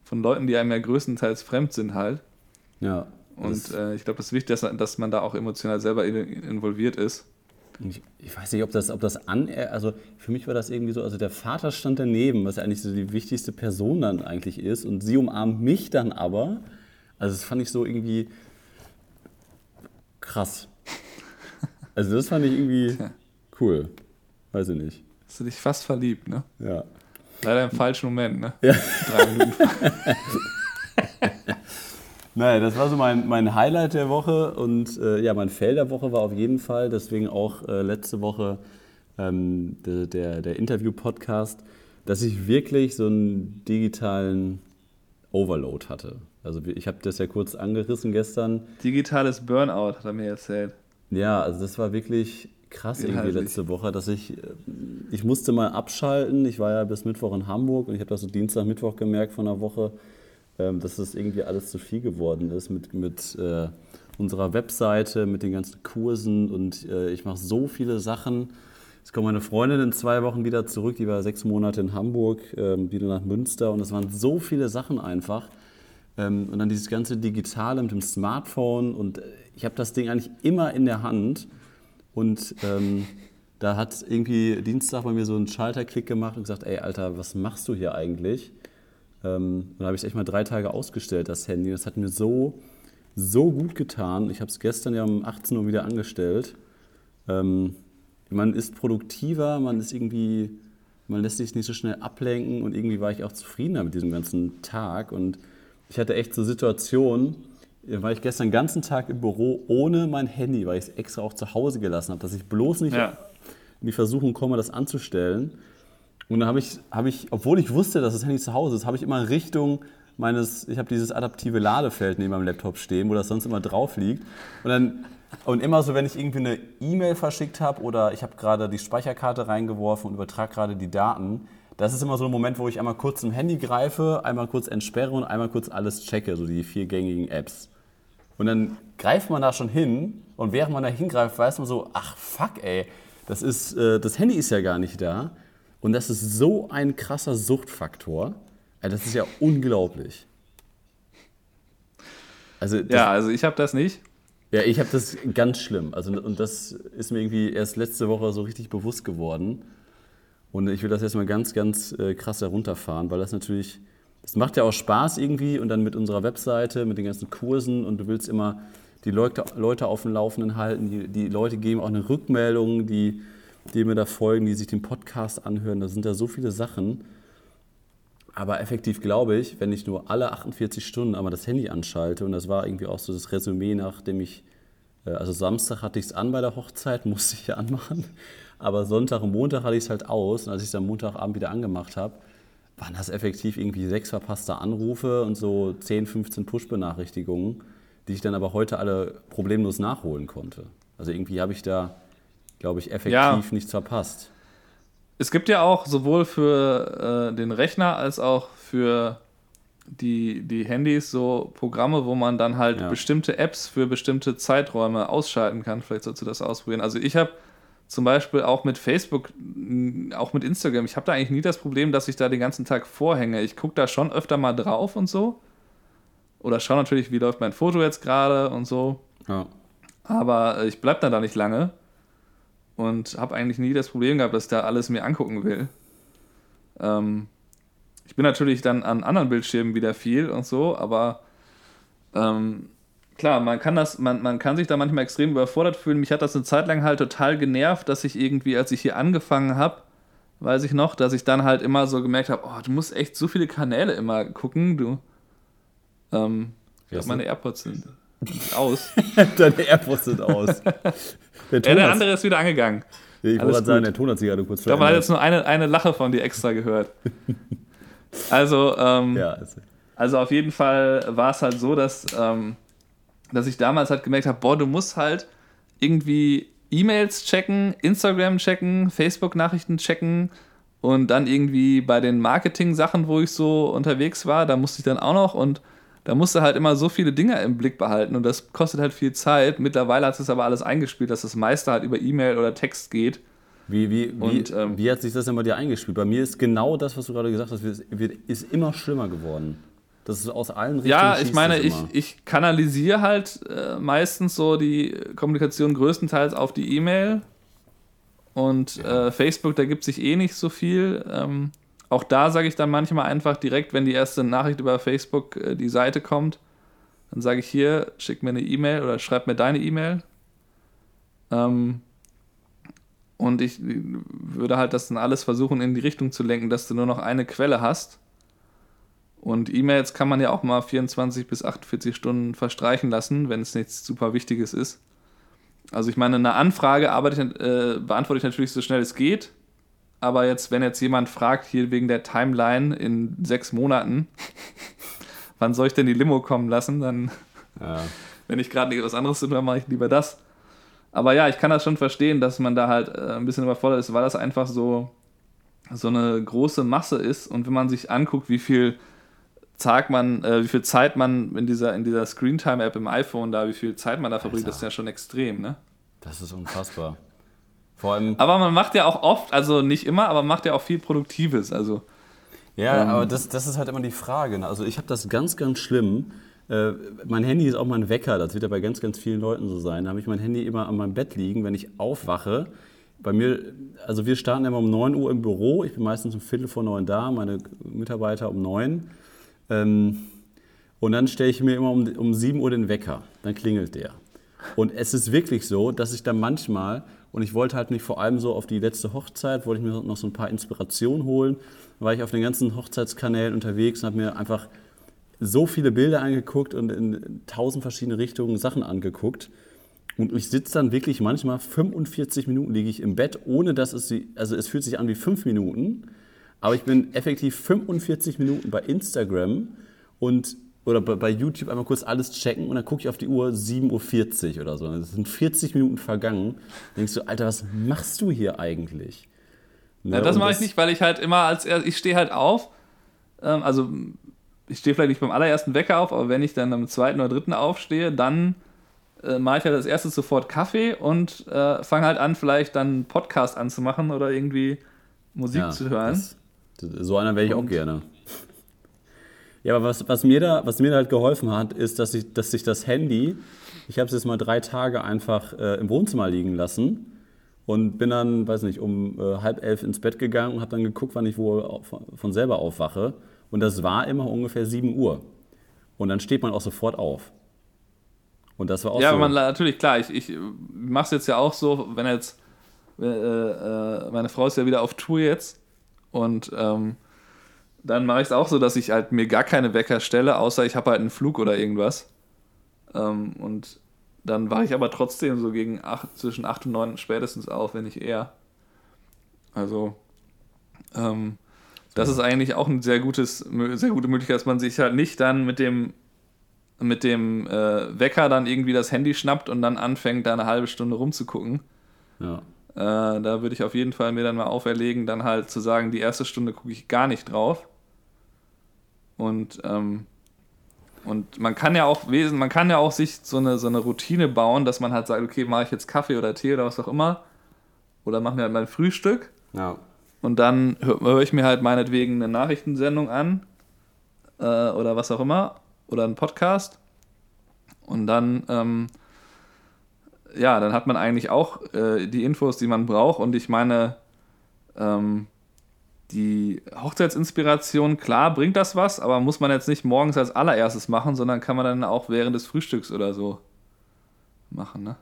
C: Von Leuten, die einem ja größtenteils fremd sind halt.
B: Ja.
C: Und äh, ich glaube, es ist wichtig, dass, dass man da auch emotional selber in, involviert ist.
B: Ich, ich weiß nicht, ob das, ob das an, also für mich war das irgendwie so, also der Vater stand daneben, was ja eigentlich so die wichtigste Person dann eigentlich ist, und sie umarmt mich dann aber. Also das fand ich so irgendwie krass. Also das fand ich irgendwie cool. Weiß ich nicht.
C: Hast du dich fast verliebt, ne?
B: Ja.
C: Leider im falschen Moment, ne?
B: Ja.
C: Drei Minuten.
B: Naja, das war so mein, mein Highlight der Woche und äh, ja, mein Fail der Woche war auf jeden Fall, deswegen auch äh, letzte Woche ähm, der, der, der Interview-Podcast, dass ich wirklich so einen digitalen Overload hatte. Also ich habe das ja kurz angerissen gestern.
C: Digitales Burnout, hat er mir erzählt.
B: Ja, also das war wirklich krass irgendwie
C: Inhaltlich.
B: letzte Woche, dass ich, äh, ich musste mal abschalten. Ich war ja bis Mittwoch in Hamburg und ich habe das so Dienstag, Mittwoch gemerkt von der Woche, dass das irgendwie alles zu viel geworden ist mit, mit äh, unserer Webseite, mit den ganzen Kursen und äh, ich mache so viele Sachen. Jetzt kommt meine Freundin in zwei Wochen wieder zurück, die war sechs Monate in Hamburg, ähm, wieder nach Münster und es waren so viele Sachen einfach. Ähm, und dann dieses ganze Digitale mit dem Smartphone und äh, ich habe das Ding eigentlich immer in der Hand und ähm, da hat irgendwie Dienstag bei mir so einen Schalterklick gemacht und gesagt, ey Alter, was machst du hier eigentlich? Ähm, dann habe ich es echt mal drei Tage ausgestellt, das Handy. Das hat mir so, so gut getan. Ich habe es gestern ja um 18 Uhr wieder angestellt. Ähm, man ist produktiver, man ist irgendwie, man lässt sich nicht so schnell ablenken und irgendwie war ich auch zufriedener mit diesem ganzen Tag. Und ich hatte echt so Situationen, da war ich gestern den ganzen Tag im Büro ohne mein Handy, weil ich es extra auch zu Hause gelassen habe, dass ich bloß nicht
C: Ja.
B: in die Versuchung komme, das anzustellen. Und dann habe ich, habe ich, obwohl ich wusste, dass das Handy zu Hause ist, habe ich immer Richtung meines, ich habe dieses adaptive Ladefeld neben meinem Laptop stehen, wo das sonst immer drauf liegt. Und dann, und immer so, wenn ich irgendwie eine E-Mail verschickt habe oder ich habe gerade die Speicherkarte reingeworfen und übertrage gerade die Daten, das ist immer so ein Moment, wo ich einmal kurz zum Handy greife, einmal kurz entsperre und einmal kurz alles checke, so die vier gängigen Apps. Und dann greift man da schon hin und während man da hingreift, weiß man so, ach fuck ey, das, ist, äh, das Handy ist ja gar nicht da. Und das ist so ein krasser Suchtfaktor. Ey, das ist ja unglaublich. Also
C: Ja, also ich habe das nicht.
B: ja, ich habe das ganz schlimm. Also, und das ist mir irgendwie erst letzte Woche so richtig bewusst geworden. Und ich will das jetzt mal ganz, ganz äh, krass herunterfahren, weil das natürlich, das macht ja auch Spaß irgendwie und dann mit unserer Webseite, mit den ganzen Kursen und du willst immer die Leute, Leute auf dem Laufenden halten. Die, die Leute geben auch eine Rückmeldung, die, die mir da folgen, die sich den Podcast anhören. Da sind ja so viele Sachen. Aber effektiv glaube ich, wenn ich nur alle 48 Stunden einmal das Handy anschalte, und das war irgendwie auch so das Resümee, nachdem ich, äh, also Samstag hatte ich es an bei der Hochzeit, musste ich ja anmachen, aber Sonntag und Montag hatte ich es halt aus. Und als ich es am Montagabend wieder angemacht habe, waren das effektiv irgendwie sechs verpasste Anrufe und so 10, 15 Push-Benachrichtigungen, die ich dann aber heute alle problemlos nachholen konnte. Also irgendwie habe ich da, glaube ich, effektiv
C: Ja.
B: nichts verpasst.
C: Es gibt ja auch sowohl für äh, den Rechner als auch für die, die Handys so Programme, wo man dann halt
B: Ja.
C: bestimmte Apps für bestimmte Zeiträume ausschalten kann. Vielleicht sollst du das ausprobieren. Also ich habe zum Beispiel auch mit Facebook, auch mit Instagram, ich habe da eigentlich nie das Problem, dass ich da den ganzen Tag vorhänge. Ich gucke da schon öfter mal drauf und so. Oder schaue natürlich, wie läuft mein Foto jetzt gerade und so.
B: Ja.
C: Aber äh, ich bleib dann da nicht lange und habe eigentlich nie das Problem gehabt, dass ich da alles mir angucken will. Ähm, ich bin natürlich dann an anderen Bildschirmen wieder viel und so, aber ähm, klar, man kann das, man, man kann sich da manchmal extrem überfordert fühlen. Mich hat das eine Zeit lang halt total genervt, dass ich irgendwie, als ich hier angefangen habe, weiß ich noch, dass ich dann halt immer so gemerkt habe, oh, du musst echt so viele Kanäle immer gucken, du. Ähm, ich glaube, meine AirPods sind aus.
B: Deine AirPods sind aus. Der
C: Ja, der andere ist wieder angegangen.
B: ich wollte gerade sagen, der Ton hat sich gerade kurz
C: Ich glaube, man hat
B: verändert.
C: jetzt nur eine, eine Lache von dir extra gehört. Also, ähm,
B: Ja, ist,
C: also auf jeden Fall war es halt so, dass, ähm, dass ich damals halt gemerkt habe, boah, du musst halt irgendwie E-Mails checken, Instagram checken, Facebook-Nachrichten checken und dann irgendwie bei den Marketing-Sachen, wo ich so unterwegs war, da musste ich dann auch noch und da musste halt immer so viele Dinge im Blick behalten und das kostet halt viel Zeit. Mittlerweile hat es aber alles eingespielt, dass das meiste halt über E-Mail oder Text geht.
B: wie, wie, wie,
C: Und, ähm,
B: wie hat sich das denn bei dir eingespielt? Bei mir ist genau das, was du gerade gesagt hast, ist immer schlimmer geworden. Das ist aus allen Richtungen.
C: Ja, ich meine, ich, ich kanalisiere halt äh, meistens so die Kommunikation größtenteils auf die E-Mail. Und äh, Facebook, da gibt sich eh nicht so viel. Ähm, auch da sage ich dann manchmal einfach direkt, wenn die erste Nachricht über Facebook äh, die Seite kommt, dann sage ich hier, schick mir eine E-Mail oder schreib mir deine E-Mail. Ähm, und ich würde halt das dann alles versuchen, in die Richtung zu lenken, dass du nur noch eine Quelle hast. Und E-Mails kann man ja auch mal 24 bis 48 Stunden verstreichen lassen, wenn es nichts super Wichtiges ist. Also ich meine, eine Anfrage ich, äh, beantworte ich natürlich so schnell es geht. Aber jetzt, wenn jetzt jemand fragt, hier wegen der Timeline in sechs Monaten, wann soll ich denn die Limo kommen lassen, dann
B: ja.
C: wenn ich gerade nicht was anderes tue, dann mache ich lieber das. Aber ja, ich kann das schon verstehen, dass man da halt äh, ein bisschen überfordert ist, weil das einfach so, so eine große Masse ist. Und wenn man sich anguckt, wie viel Tag man, äh, wie viel Zeit man in dieser, in dieser Screentime-App im iPhone da, wie viel Zeit man da verbringt, das ist ja schon extrem, ne?
B: Das ist unfassbar. Vor allem,
C: Aber man macht ja auch oft, also nicht immer, aber man macht ja auch viel Produktives. Also
B: ja, aber das, das ist halt immer die Frage. ne? Also ich habe das ganz, ganz schlimm. Äh, mein Handy ist auch mein Wecker, das wird ja bei ganz, ganz vielen Leuten so sein. Da habe ich mein Handy immer an meinem Bett liegen, wenn ich aufwache. Bei mir, also wir starten immer um 9 Uhr im Büro. Ich bin meistens um Viertel vor neun da, meine Mitarbeiter um neun. Ähm, und dann stelle ich mir immer um, um 7 Uhr den Wecker. Dann klingelt der. Und es ist wirklich so, dass ich dann manchmal, und ich wollte halt nicht vor allem so auf die letzte Hochzeit, wollte ich mir noch so ein paar Inspirationen holen. Da war ich auf den ganzen Hochzeitskanälen unterwegs und habe mir einfach so viele Bilder angeguckt und in tausend verschiedene Richtungen Sachen angeguckt. Und ich sitze dann wirklich manchmal 45 Minuten liege ich im Bett, ohne dass es, also es fühlt sich an wie fünf Minuten, aber ich bin effektiv 45 Minuten bei Instagram und oder bei, bei YouTube einmal kurz alles checken und dann gucke ich auf die Uhr 7.40 Uhr oder so. Es sind 40 Minuten vergangen. Da denkst du, Alter, was machst du hier eigentlich? Ne,
C: Ja, das mache ich nicht, weil ich halt immer als ich stehe halt auf. Ähm, also ich stehe vielleicht nicht beim allerersten Wecker auf, aber wenn ich dann am zweiten oder dritten aufstehe, dann äh, mache ich halt als erstes sofort Kaffee und äh, fange halt an, vielleicht dann einen Podcast anzumachen oder irgendwie Musik
B: Ja,
C: zu hören.
B: Das, so einer wäre ich auch
C: Und-
B: gerne. Ja, aber was, was, mir da, was mir da halt geholfen hat, ist, dass ich, dass ich das Handy, ich habe es jetzt mal drei Tage einfach äh, im Wohnzimmer liegen lassen und bin dann, weiß nicht, um äh, halb elf ins Bett gegangen und habe dann geguckt, wann ich wohl auf, von selber aufwache. Und das war immer ungefähr 7 Uhr. Und dann steht man auch sofort auf. Und das war auch
C: Ja,
B: so.
C: man, natürlich, klar, ich, ich mache es jetzt ja auch so, wenn jetzt, äh, äh, meine Frau ist ja wieder auf Tour jetzt und ähm, dann mache ich es auch so, dass ich halt mir gar keine Wecker stelle, außer ich habe halt einen Flug oder irgendwas. Ähm, und dann wache ich aber trotzdem so gegen acht, zwischen 8 und 9 spätestens auf, wenn nicht eher. Also, ähm, das ist eigentlich auch ein sehr gutes, sehr gute Möglichkeit, dass man sich halt nicht dann mit dem mit dem äh, Wecker dann irgendwie das Handy schnappt und dann anfängt, da eine halbe Stunde rumzugucken.
B: ja.
C: Äh, da würde ich auf jeden Fall mir dann mal auferlegen, dann halt zu sagen, die erste Stunde gucke ich gar nicht drauf. Und, ähm, und man kann ja auch wesen, man kann ja auch sich so eine, so eine Routine bauen, dass man halt sagt, okay, mache ich jetzt Kaffee oder Tee oder was auch immer. Oder mache mir halt mein Frühstück.
B: Ja.
C: Und dann höre hör ich mir halt meinetwegen eine Nachrichtensendung an äh, oder was auch immer oder einen Podcast. Und dann, ähm, ja, dann hat man eigentlich auch äh, die Infos, die man braucht. Und ich meine, ähm, die Hochzeitsinspiration, klar bringt das was, aber muss man jetzt nicht morgens als allererstes machen, sondern kann man dann auch während des Frühstücks oder so machen, ne?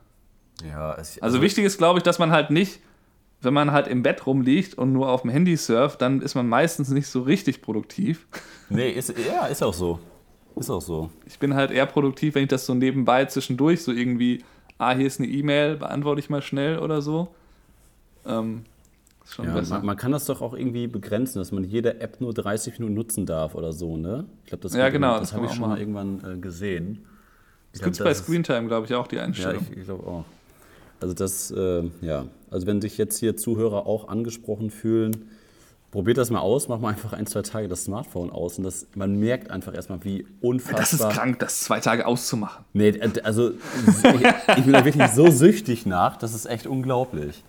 B: Ja, es,
C: Also wichtig ist, glaube ich, dass man halt nicht, wenn man halt im Bett rumliegt und nur auf dem Handy surft, dann ist man meistens nicht so richtig produktiv.
B: Nee, ist, ja, ist auch so. Ist auch so.
C: Ich bin halt eher produktiv, wenn ich das so nebenbei zwischendurch so irgendwie, ah, hier ist eine E-Mail, beantworte ich mal schnell oder so. Ähm, schon
B: Ja,
C: besser.
B: man, man kann das doch auch irgendwie begrenzen, dass man jede App nur 30 Minuten nutzen darf oder so, ne? Ich glaube, das,
C: Ja, genau, das
B: das habe ich schon mal irgendwann äh, gesehen.
C: das gibt es bei Screentime, glaube ich, auch die
B: Ja,
C: Einstellung.
B: ich, ich glaube auch. Also das, äh, ja, also wenn sich jetzt hier Zuhörer auch angesprochen fühlen, probiert das mal aus, macht mal einfach ein, zwei Tage das Smartphone aus und das, man merkt einfach erstmal, wie unfassbar.
C: das ist krank, das zwei Tage auszumachen.
B: Nee, also ich, ich bin da wirklich so süchtig nach, das ist echt unglaublich.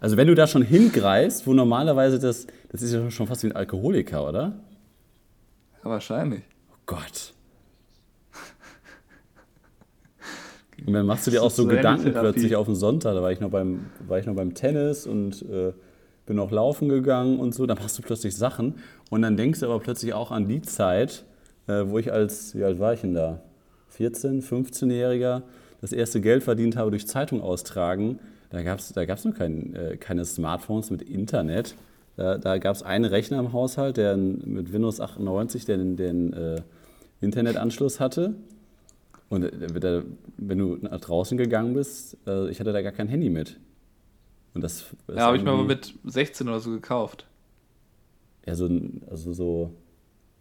B: Also wenn du da schon hingreifst, wo normalerweise das, das ist ja schon fast wie ein Alkoholiker, oder?
C: Ja, wahrscheinlich.
B: Oh Gott. Und dann machst du dir auch so
C: so
B: Gedanken plötzlich auf den Sonntag. Da war ich noch beim, war ich noch beim Tennis und äh, bin noch laufen gegangen und so. Da machst du plötzlich Sachen und dann denkst du aber plötzlich auch an die Zeit, äh, wo ich als, wie alt war ich denn da? 14, 15-Jähriger das erste Geld verdient habe durch Zeitung austragen. Da gab es da gab's noch kein, äh, keine Smartphones mit Internet. Da, da gab es einen Rechner im Haushalt, der mit Windows 98 den, den äh, Internetanschluss hatte. Und äh, wenn du nach draußen gegangen bist, äh, ich hatte da gar kein Handy mit. Und das ist
C: Ja, habe ich mir aber
B: irgendwie-
C: mit 16 oder so gekauft.
B: Ja, so, ein- also so.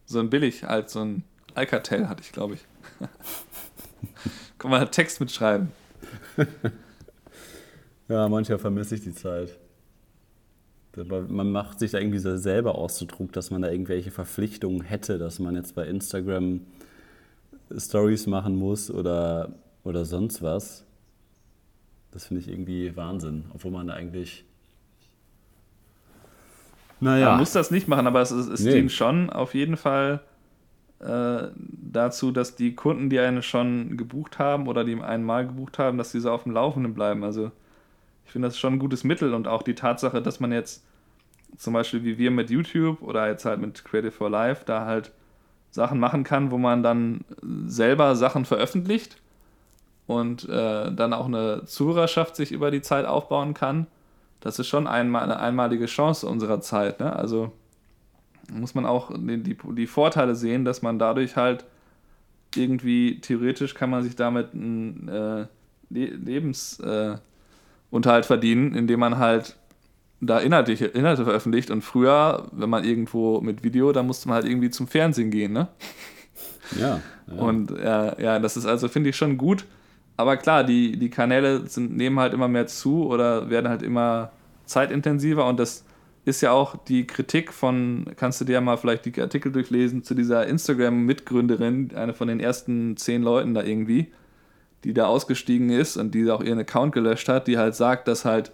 C: So ein billig, als so ein Alcatel hatte ich, glaube ich. Kann man Text mitschreiben.
B: Ja, manchmal vermisse ich die Zeit. Aber Man macht sich da irgendwie so selber Auszudruck, dass man da irgendwelche Verpflichtungen hätte, dass man jetzt bei Instagram Stories machen muss oder, oder sonst was. Das finde ich irgendwie Wahnsinn, obwohl man da eigentlich. Naja.
C: Man muss das nicht machen, aber es, ist- es
B: Nee.
C: dient schon auf jeden Fall äh, dazu, dass die Kunden, die einen schon gebucht haben oder die einen mal gebucht haben, dass diese auf dem Laufenden bleiben. Also ich finde das schon ein gutes Mittel und auch die Tatsache, dass man jetzt zum Beispiel wie wir mit YouTube oder jetzt halt mit Creative for Life da halt Sachen machen kann, wo man dann selber Sachen veröffentlicht und äh, dann auch eine Zuhörerschaft sich über die Zeit aufbauen kann. Das ist schon einmal eine einmalige Chance unserer Zeit. Ne? Also muss man auch die, die, die Vorteile sehen, dass man dadurch halt irgendwie theoretisch kann man sich damit einen äh, Le Lebensunterhalt äh, Unterhalt verdienen, indem man halt da Inhalte, Inhalte veröffentlicht. Und früher, wenn man irgendwo mit Video, da musste man halt irgendwie zum Fernsehen gehen. Ne?
B: ja, ja.
C: Und ja, ja, das ist also, finde ich, schon gut. Aber klar, die, die Kanäle sind, nehmen halt immer mehr zu oder werden halt immer zeitintensiver und das ist ja auch die Kritik von, kannst du dir ja mal vielleicht die Artikel durchlesen, zu dieser Instagram-Mitgründerin, eine von den ersten zehn Leuten da irgendwie, die da ausgestiegen ist und die auch ihren Account gelöscht hat, die halt sagt, dass halt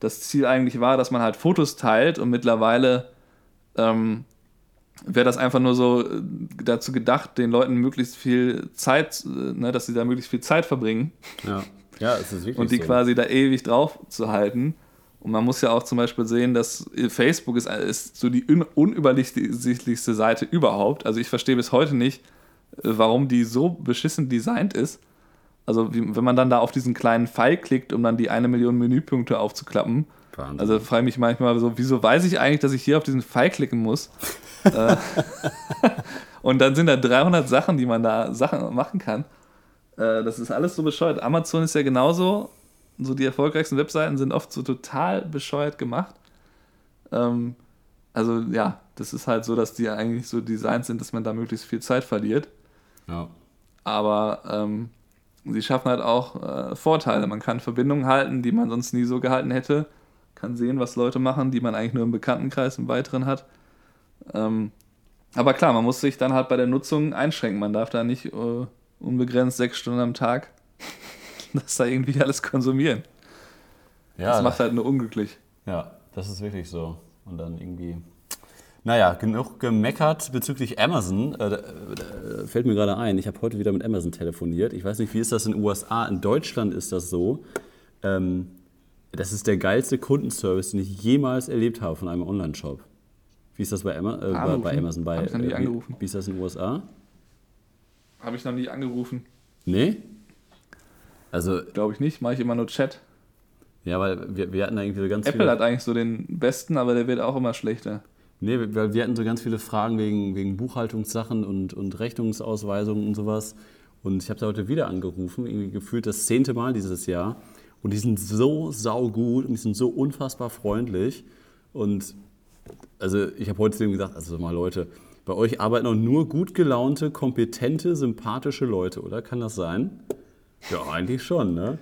C: das Ziel eigentlich war, dass man halt Fotos teilt und mittlerweile ähm, wäre das einfach nur so äh, dazu gedacht, den Leuten möglichst viel Zeit, äh, ne, dass sie da möglichst viel Zeit verbringen
B: ja. ja, es ist wirklich
C: und die
B: so.
C: quasi da ewig drauf zu halten. Und man muss ja auch zum Beispiel sehen, dass Facebook ist, ist so die un unübersichtlichste Seite überhaupt. Also ich verstehe bis heute nicht, äh, warum die so beschissen designt ist. Also wie, wenn man dann da auf diesen kleinen Pfeil klickt, um dann die eine Million Menüpunkte aufzuklappen.
B: Wahnsinn.
C: Also frage ich mich manchmal so, wieso weiß ich eigentlich, dass ich hier auf diesen Pfeil klicken muss? Äh, und dann sind da 300 Sachen, die man da Sachen machen kann. Äh, Das ist alles so bescheuert. Amazon ist ja genauso. So die erfolgreichsten Webseiten sind oft so total bescheuert gemacht. Ähm, also ja, das ist halt so, dass die eigentlich so designt sind, dass man da möglichst viel Zeit verliert.
B: ja.
C: Aber ähm, sie schaffen halt auch äh, Vorteile. Man kann Verbindungen halten, die man sonst nie so gehalten hätte. Kann sehen, was Leute machen, die man eigentlich nur im Bekanntenkreis im Weiteren hat. Ähm, Aber klar, man muss sich dann halt bei der Nutzung einschränken. Man darf da nicht äh, unbegrenzt sechs Stunden am Tag das da irgendwie alles konsumieren.
B: Ja,
C: Das macht halt nur unglücklich.
B: Ja, das ist wirklich so. Und dann irgendwie. Naja, genug gemeckert bezüglich Amazon. Äh, äh, fällt mir gerade ein, ich habe heute wieder mit Amazon telefoniert. Ich weiß nicht, wie ist das in den USA? In Deutschland ist das so. Ähm, das ist der geilste Kundenservice, den ich jemals erlebt habe von einem Online-Shop. Wie ist das bei, Ama äh, bei, bei Amazon? Bei,
C: ich noch nie
B: äh, wie,
C: angerufen.
B: wie ist das in den USA?
C: Habe ich noch nie angerufen.
B: Nee? Also,
C: Glaube ich nicht. Mache ich immer nur Chat.
B: ja, weil wir, wir hatten da irgendwie so ganz
C: Apple
B: viele.
C: hat eigentlich so den besten, aber der wird auch immer schlechter.
B: Nee, weil wir hatten so ganz viele Fragen wegen, wegen Buchhaltungssachen und, und Rechnungsausweisungen und sowas. Und ich habe da heute wieder angerufen, irgendwie gefühlt das zehnte Mal dieses Jahr. Und die sind so saugut und die sind so unfassbar freundlich. Und also ich habe heute zu dem gesagt, also mal Leute, bei euch arbeiten auch nur gut gelaunte, kompetente, sympathische Leute, oder? Kann das sein? Ja, eigentlich schon, ne?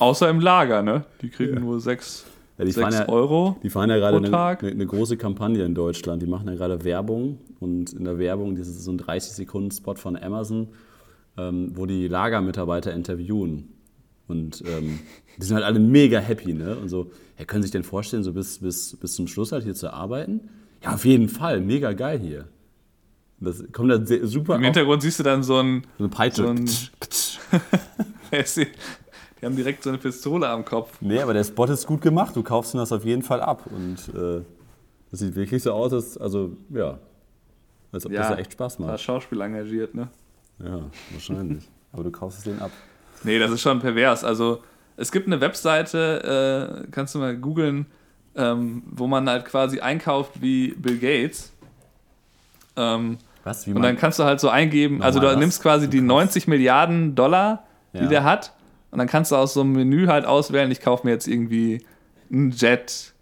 C: Außer im Lager, ne? Die kriegen nur 6
B: Ja, die fahren ja-
C: Euro.
B: Die fahren ja gerade
C: Pro
B: eine,
C: Tag?
B: eine, eine große Kampagne in Deutschland. Die machen ja gerade Werbung und in der Werbung, das ist so ein 30-Sekunden-Spot von Amazon, ähm, wo die Lagermitarbeiter interviewen. Und ähm, die sind halt alle mega happy, ne? Und so, ja, können Sie sich denn vorstellen, so bis, bis, bis zum Schluss halt hier zu arbeiten? Ja, auf jeden Fall, mega geil hier. Das kommt da sehr, super
C: Im
B: auf,
C: Hintergrund siehst du dann so ein.
B: so eine Peitsche.
C: so ein- Die haben direkt so eine Pistole am Kopf.
B: Nee, aber der Spot ist gut gemacht. Du kaufst ihn das auf jeden Fall ab. Und äh, das sieht wirklich so aus, als, also, ja, als ob das ja echt Spaß
C: War
B: macht.
C: Schauspiel engagiert, ne?
B: Ja, wahrscheinlich. aber du kaufst es den ab.
C: Nee, das ist schon pervers. Also, es gibt eine Webseite, äh, kannst du mal googeln, ähm, wo man halt quasi einkauft wie Bill Gates. Ähm,
B: Was? Wie
C: und dann kannst du halt so eingeben, also du
B: Nochmal was?
C: nimmst quasi die 90 Milliarden Dollar, die
B: Ja.
C: der hat, und dann kannst du aus so einem Menü halt auswählen, ich kaufe mir jetzt irgendwie ein Jet,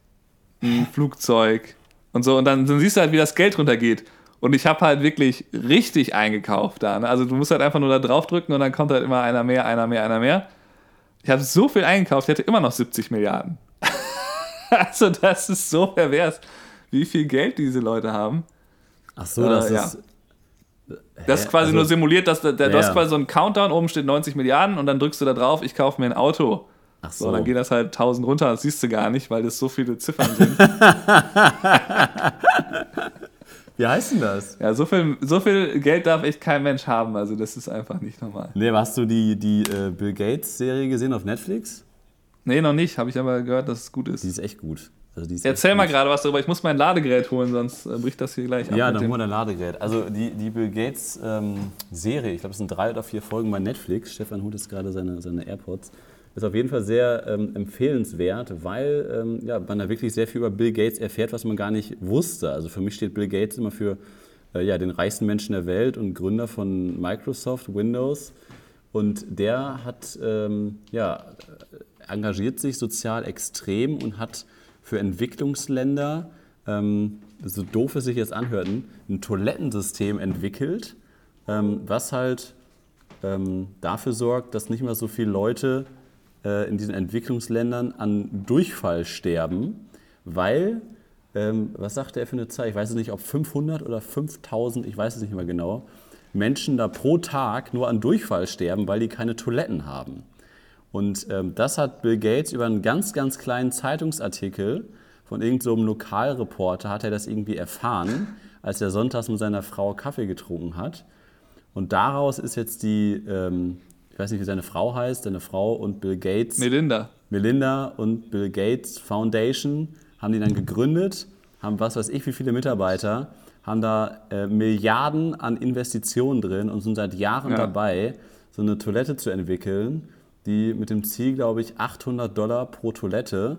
C: ein Flugzeug und so. Und dann, dann siehst du halt, wie das Geld runtergeht. Und ich habe halt wirklich richtig eingekauft da. Ne? Also du musst halt einfach nur da drauf drücken und dann kommt halt immer einer mehr, einer mehr, einer mehr. Ich habe so viel eingekauft, ich hatte immer noch 70 Milliarden. also das ist so pervers, wie viel Geld diese Leute haben.
B: Ach so, das
C: Äh, ja.
B: ist.
C: Das ist quasi
B: Also-
C: nur simuliert, dass der, der, du
B: Ja,
C: hast
B: ja.
C: quasi so einen Countdown, oben steht 90 Milliarden und dann drückst du da drauf, ich kaufe mir ein Auto.
B: Ach
C: So,
B: so.
C: dann geht das halt 1000 runter, das siehst du gar nicht, weil das so viele Ziffern sind.
B: Wie heißt denn das?
C: ja, so viel, so viel Geld darf echt kein Mensch haben, also das ist einfach nicht normal.
B: Nee, hast du die, die äh, Bill Gates-Serie gesehen auf Netflix?
C: Nee, noch nicht, habe ich aber gehört, dass es gut ist.
B: Die ist echt gut. Also
C: Erzähl mal gerade was darüber, ich muss mein Ladegerät holen, sonst äh, bricht das hier gleich ab.
B: Ja, dann holen wir ein Ladegerät. Also die, die Bill Gates ähm, Serie, ich glaube, es sind drei oder vier Folgen bei Netflix. Stefan holt jetzt gerade seine, seine AirPods. Ist auf jeden Fall sehr ähm, empfehlenswert, weil ähm, ja, man da wirklich sehr viel über Bill Gates erfährt, was man gar nicht wusste. Also für mich steht Bill Gates immer für äh, ja, den reichsten Menschen der Welt und Gründer von Microsoft, Windows. Und der hat ähm, ja, engagiert sich sozial extrem und hat für Entwicklungsländer, ähm, so doof es sich jetzt anhört, ein Toilettensystem entwickelt, ähm, was halt ähm, dafür sorgt, dass nicht mehr so viele Leute äh, in diesen Entwicklungsländern an Durchfall sterben, weil, ähm, was sagte er für eine Zahl? Ich weiß es nicht, ob 500 oder 5000, ich weiß es nicht mehr genau, Menschen da pro Tag nur an Durchfall sterben, weil die keine Toiletten haben. Und ähm, das hat Bill Gates über einen ganz, ganz kleinen Zeitungsartikel von irgendeinem so Lokalreporter, hat er das irgendwie erfahren, als er sonntags mit seiner Frau Kaffee getrunken hat. Und daraus ist jetzt die, ähm, ich weiß nicht, wie seine Frau heißt, seine Frau und Bill Gates,
C: Melinda.
B: Melinda und Bill Gates Foundation haben die dann gegründet, haben was weiß ich, wie viele Mitarbeiter, haben da äh, Milliarden an Investitionen drin und sind seit Jahren
C: Ja.
B: dabei, so eine Toilette zu entwickeln, die mit dem Ziel, glaube ich, 800 Dollar pro Toilette.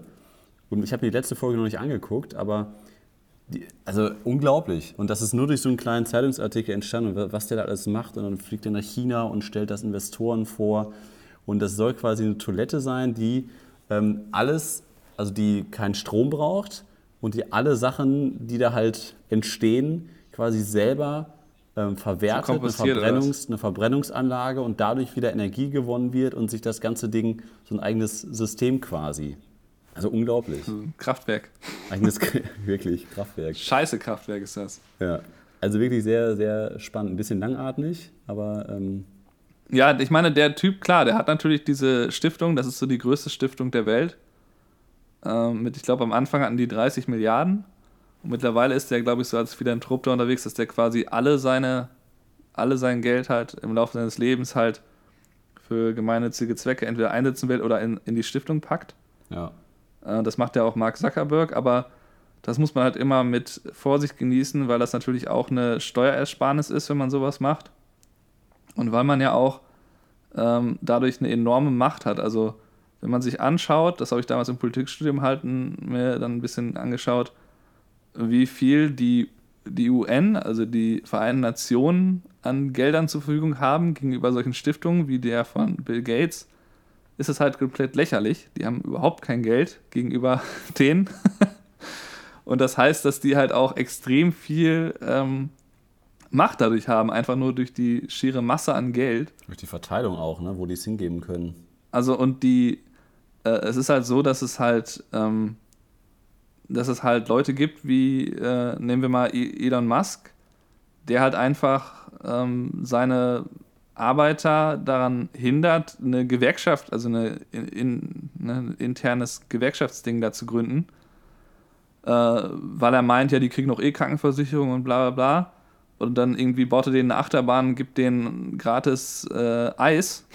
B: Und ich habe mir die letzte Folge noch nicht angeguckt, aber die, also unglaublich. Und das ist nur durch so einen kleinen Zeitungsartikel entstanden, wa- was der da alles macht. Und dann fliegt er nach China und stellt das Investoren vor. Und das soll quasi eine Toilette sein, die ähm, alles, also die keinen Strom braucht und die alle Sachen, die da halt entstehen, quasi selber ähm, verwertet, eine, Verbrennungs-, eine Verbrennungsanlage und dadurch wieder Energie gewonnen wird und sich das ganze Ding, so ein eigenes System quasi. Also unglaublich.
C: Ein Kraftwerk.
B: Eigenes, wirklich, Kraftwerk.
C: Scheiße Kraftwerk ist das.
B: Ja. Also wirklich sehr, sehr spannend. Ein bisschen langatmig, aber ähm,
C: Ja, ich meine, der Typ, klar, der hat natürlich diese Stiftung, das ist so die größte Stiftung der Welt. Ähm, mit, ich glaube, am Anfang hatten die 30 Milliarden. Und mittlerweile ist der, glaube ich, so als Philanthrop da unterwegs, dass der quasi alle seine, alle sein Geld halt im Laufe seines Lebens halt für gemeinnützige Zwecke entweder einsetzen will oder in, in die Stiftung packt.
B: ja.
C: Äh, Das macht ja auch Mark Zuckerberg, aber das muss man halt immer mit Vorsicht genießen, weil das natürlich auch eine Steuerersparnis ist, wenn man sowas macht. Und weil man ja auch ähm, dadurch eine enorme Macht hat. Also wenn man sich anschaut, das habe ich damals im Politikstudium halt mir dann ein bisschen angeschaut, wie viel die, die UN, also die Vereinten Nationen, an Geldern zur Verfügung haben gegenüber solchen Stiftungen wie der von Bill Gates, ist es halt komplett lächerlich. Die haben überhaupt kein Geld gegenüber denen. Und das heißt, dass die halt auch extrem viel ähm, Macht dadurch haben, einfach nur durch die schiere Masse an Geld.
B: Durch die Verteilung auch, ne? wo die es hingeben können.
C: Also und die, äh, es ist halt so, dass es halt, ähm, dass es halt Leute gibt wie, äh, nehmen wir mal E- Elon Musk, der halt einfach ähm, seine Arbeiter daran hindert, eine Gewerkschaft, also eine, in, in, ne, ein internes Gewerkschaftsding da zu gründen, äh, weil er meint, ja, die kriegen noch eh Krankenversicherung und bla bla bla. Und dann irgendwie baut er denen eine Achterbahn, gibt denen gratis äh, Eis,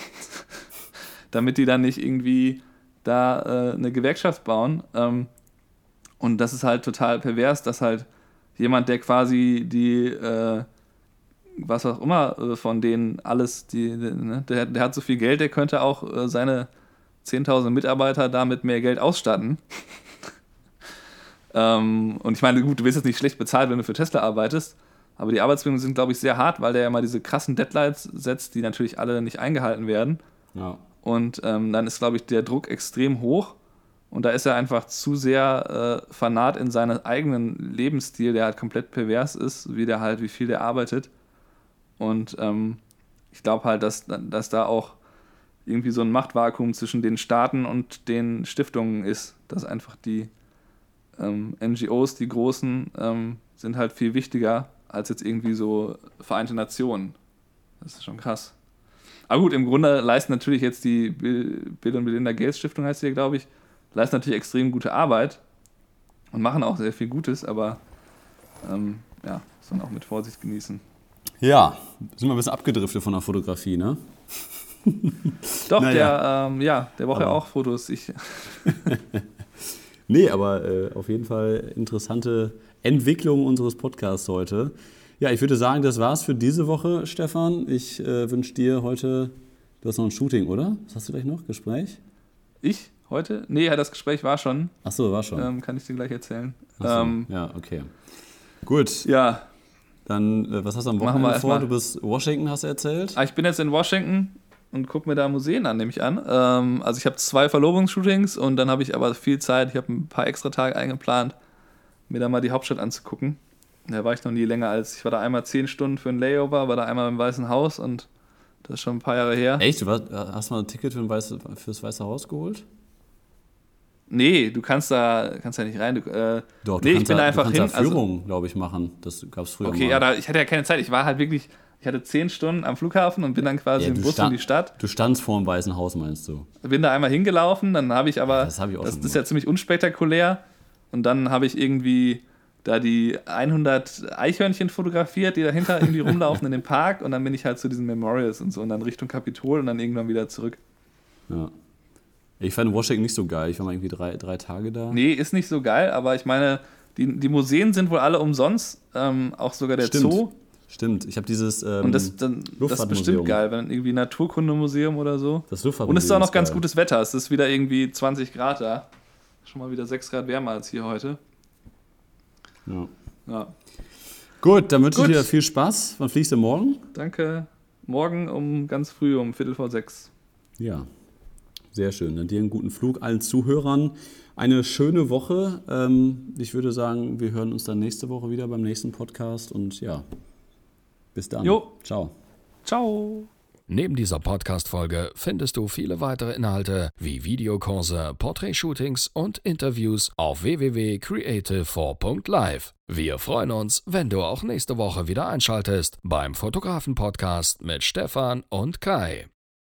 C: damit die dann nicht irgendwie da äh, eine Gewerkschaft bauen. Ähm, und das ist halt total pervers, dass halt jemand, der quasi die, äh, was auch immer äh, von denen alles, die, ne, der, der hat so viel Geld, der könnte auch äh, seine 10.000 Mitarbeiter damit mehr Geld ausstatten. ähm, und ich meine, gut, du wirst jetzt nicht schlecht bezahlt, wenn du für Tesla arbeitest, aber die Arbeitsbedingungen sind, glaube ich, sehr hart, weil der ja mal diese krassen Deadlines setzt, die natürlich alle nicht eingehalten werden.
B: Ja.
C: Und ähm, dann ist, glaube ich, der Druck extrem hoch. Und da ist er einfach zu sehr äh, fanat in seinem eigenen Lebensstil, der halt komplett pervers ist, wie der halt, wie viel der arbeitet. Und ähm, ich glaube halt, dass, dass da auch irgendwie so ein Machtvakuum zwischen den Staaten und den Stiftungen ist, dass einfach die ähm, NGOs, die großen, ähm, sind halt viel wichtiger als jetzt irgendwie so Vereinte Nationen. Das ist schon krass. Aber gut, im Grunde leisten natürlich jetzt die Bill und Melinda Gates Stiftung, heißt sie, glaube ich, leisten natürlich extrem gute Arbeit und machen auch sehr viel Gutes, aber ähm, ja, muss man auch mit Vorsicht genießen.
B: Ja, sind wir ein bisschen abgedriftet von der Fotografie, ne?
C: Doch,
B: Naja.
C: der, ähm, ja, der braucht ja auch Fotos. Ich,
B: Nee, aber äh, auf jeden Fall interessante Entwicklung unseres Podcasts heute. Ja, ich würde sagen, das war's für diese Woche, Stefan. Ich äh, wünsche dir heute, du hast noch ein Shooting, oder? Was hast du gleich noch? Gespräch?
C: ich heute? Nee, ja, das Gespräch war schon.
B: Ach so, war schon.
C: Ähm, kann ich dir gleich erzählen.
B: So,
C: Ähm,
B: ja, okay. Gut,
C: ja,
B: dann, äh, was hast du am Wochenende vor? Du bist Washington, hast du erzählt?
C: Ah, ich bin jetzt in Washington und gucke mir da Museen an, nehme ich an. Ähm, also ich habe zwei Verlobungsshootings und dann habe ich aber viel Zeit. Ich habe ein paar extra Tage eingeplant, mir da mal die Hauptstadt anzugucken. Da war ich noch nie länger als, ich war da einmal zehn Stunden für ein Layover, war da einmal im Weißen Haus und das ist schon ein paar Jahre her.
B: Echt? Du hast mal ein Ticket für Weiße, fürs Weiße Haus geholt?
C: Nee, du kannst da, kannst da nicht rein. Du, äh,
B: Doch, du
C: nee, ich bin
B: da,
C: da einfach
B: du kannst
C: hin.
B: da
C: Also,
B: Führung, glaube ich, machen. Das gab es früher
C: okay,
B: mal.
C: ja, da, ich hatte ja keine Zeit. Ich war halt wirklich, ich hatte zehn Stunden am Flughafen und bin dann quasi
B: Ja,
C: im Bus
B: sta-
C: in die Stadt.
B: Du standst vor dem Weißen Haus, meinst du?
C: bin da einmal hingelaufen, dann habe ich aber,
B: Das habe ich auch
C: das, das ist ja ziemlich unspektakulär und dann habe ich irgendwie da die 100 Eichhörnchen fotografiert, die dahinter irgendwie rumlaufen in dem Park und dann bin ich halt zu diesen Memorials und so und dann Richtung Kapitol und dann irgendwann wieder zurück.
B: Ja. Ich fand Washington nicht so geil. Ich war mal irgendwie drei, drei Tage da.
C: Nee, ist nicht so geil, aber ich meine, die, die Museen sind wohl alle umsonst, ähm, auch sogar der
B: Stimmt.
C: Zoo
B: Stimmt, ich habe dieses. Ähm,
C: und das, dann, das ist bestimmt geil, wenn irgendwie Naturkundemuseum oder so.
B: das
C: Und
B: Luftfahrtmuseum
C: es ist auch noch
B: ist
C: ganz
B: geil.
C: gutes Wetter. Es ist wieder irgendwie 20 Grad da. Schon mal wieder 6 Grad wärmer als hier heute.
B: Ja.
C: Ja.
B: Gut, dann wünsche ich
C: Gut.
B: dir viel Spaß. Wann fliegst du morgen?
C: Danke. Morgen um ganz früh, um Viertel vor sechs.
B: Ja, sehr schön. Dann dir einen guten Flug, allen Zuhörern eine schöne Woche. Ähm, ich würde sagen, wir hören uns dann nächste Woche wieder beim nächsten Podcast und ja, bis dann.
C: Jo.
B: Ciao.
C: Ciao.
A: Neben dieser Podcast-Folge findest du viele weitere Inhalte wie Videokurse, Portrait-Shootings und Interviews auf www.creative4.live. Wir freuen uns, wenn du auch nächste Woche wieder einschaltest beim Fotografen-Podcast mit Stefan und Kai.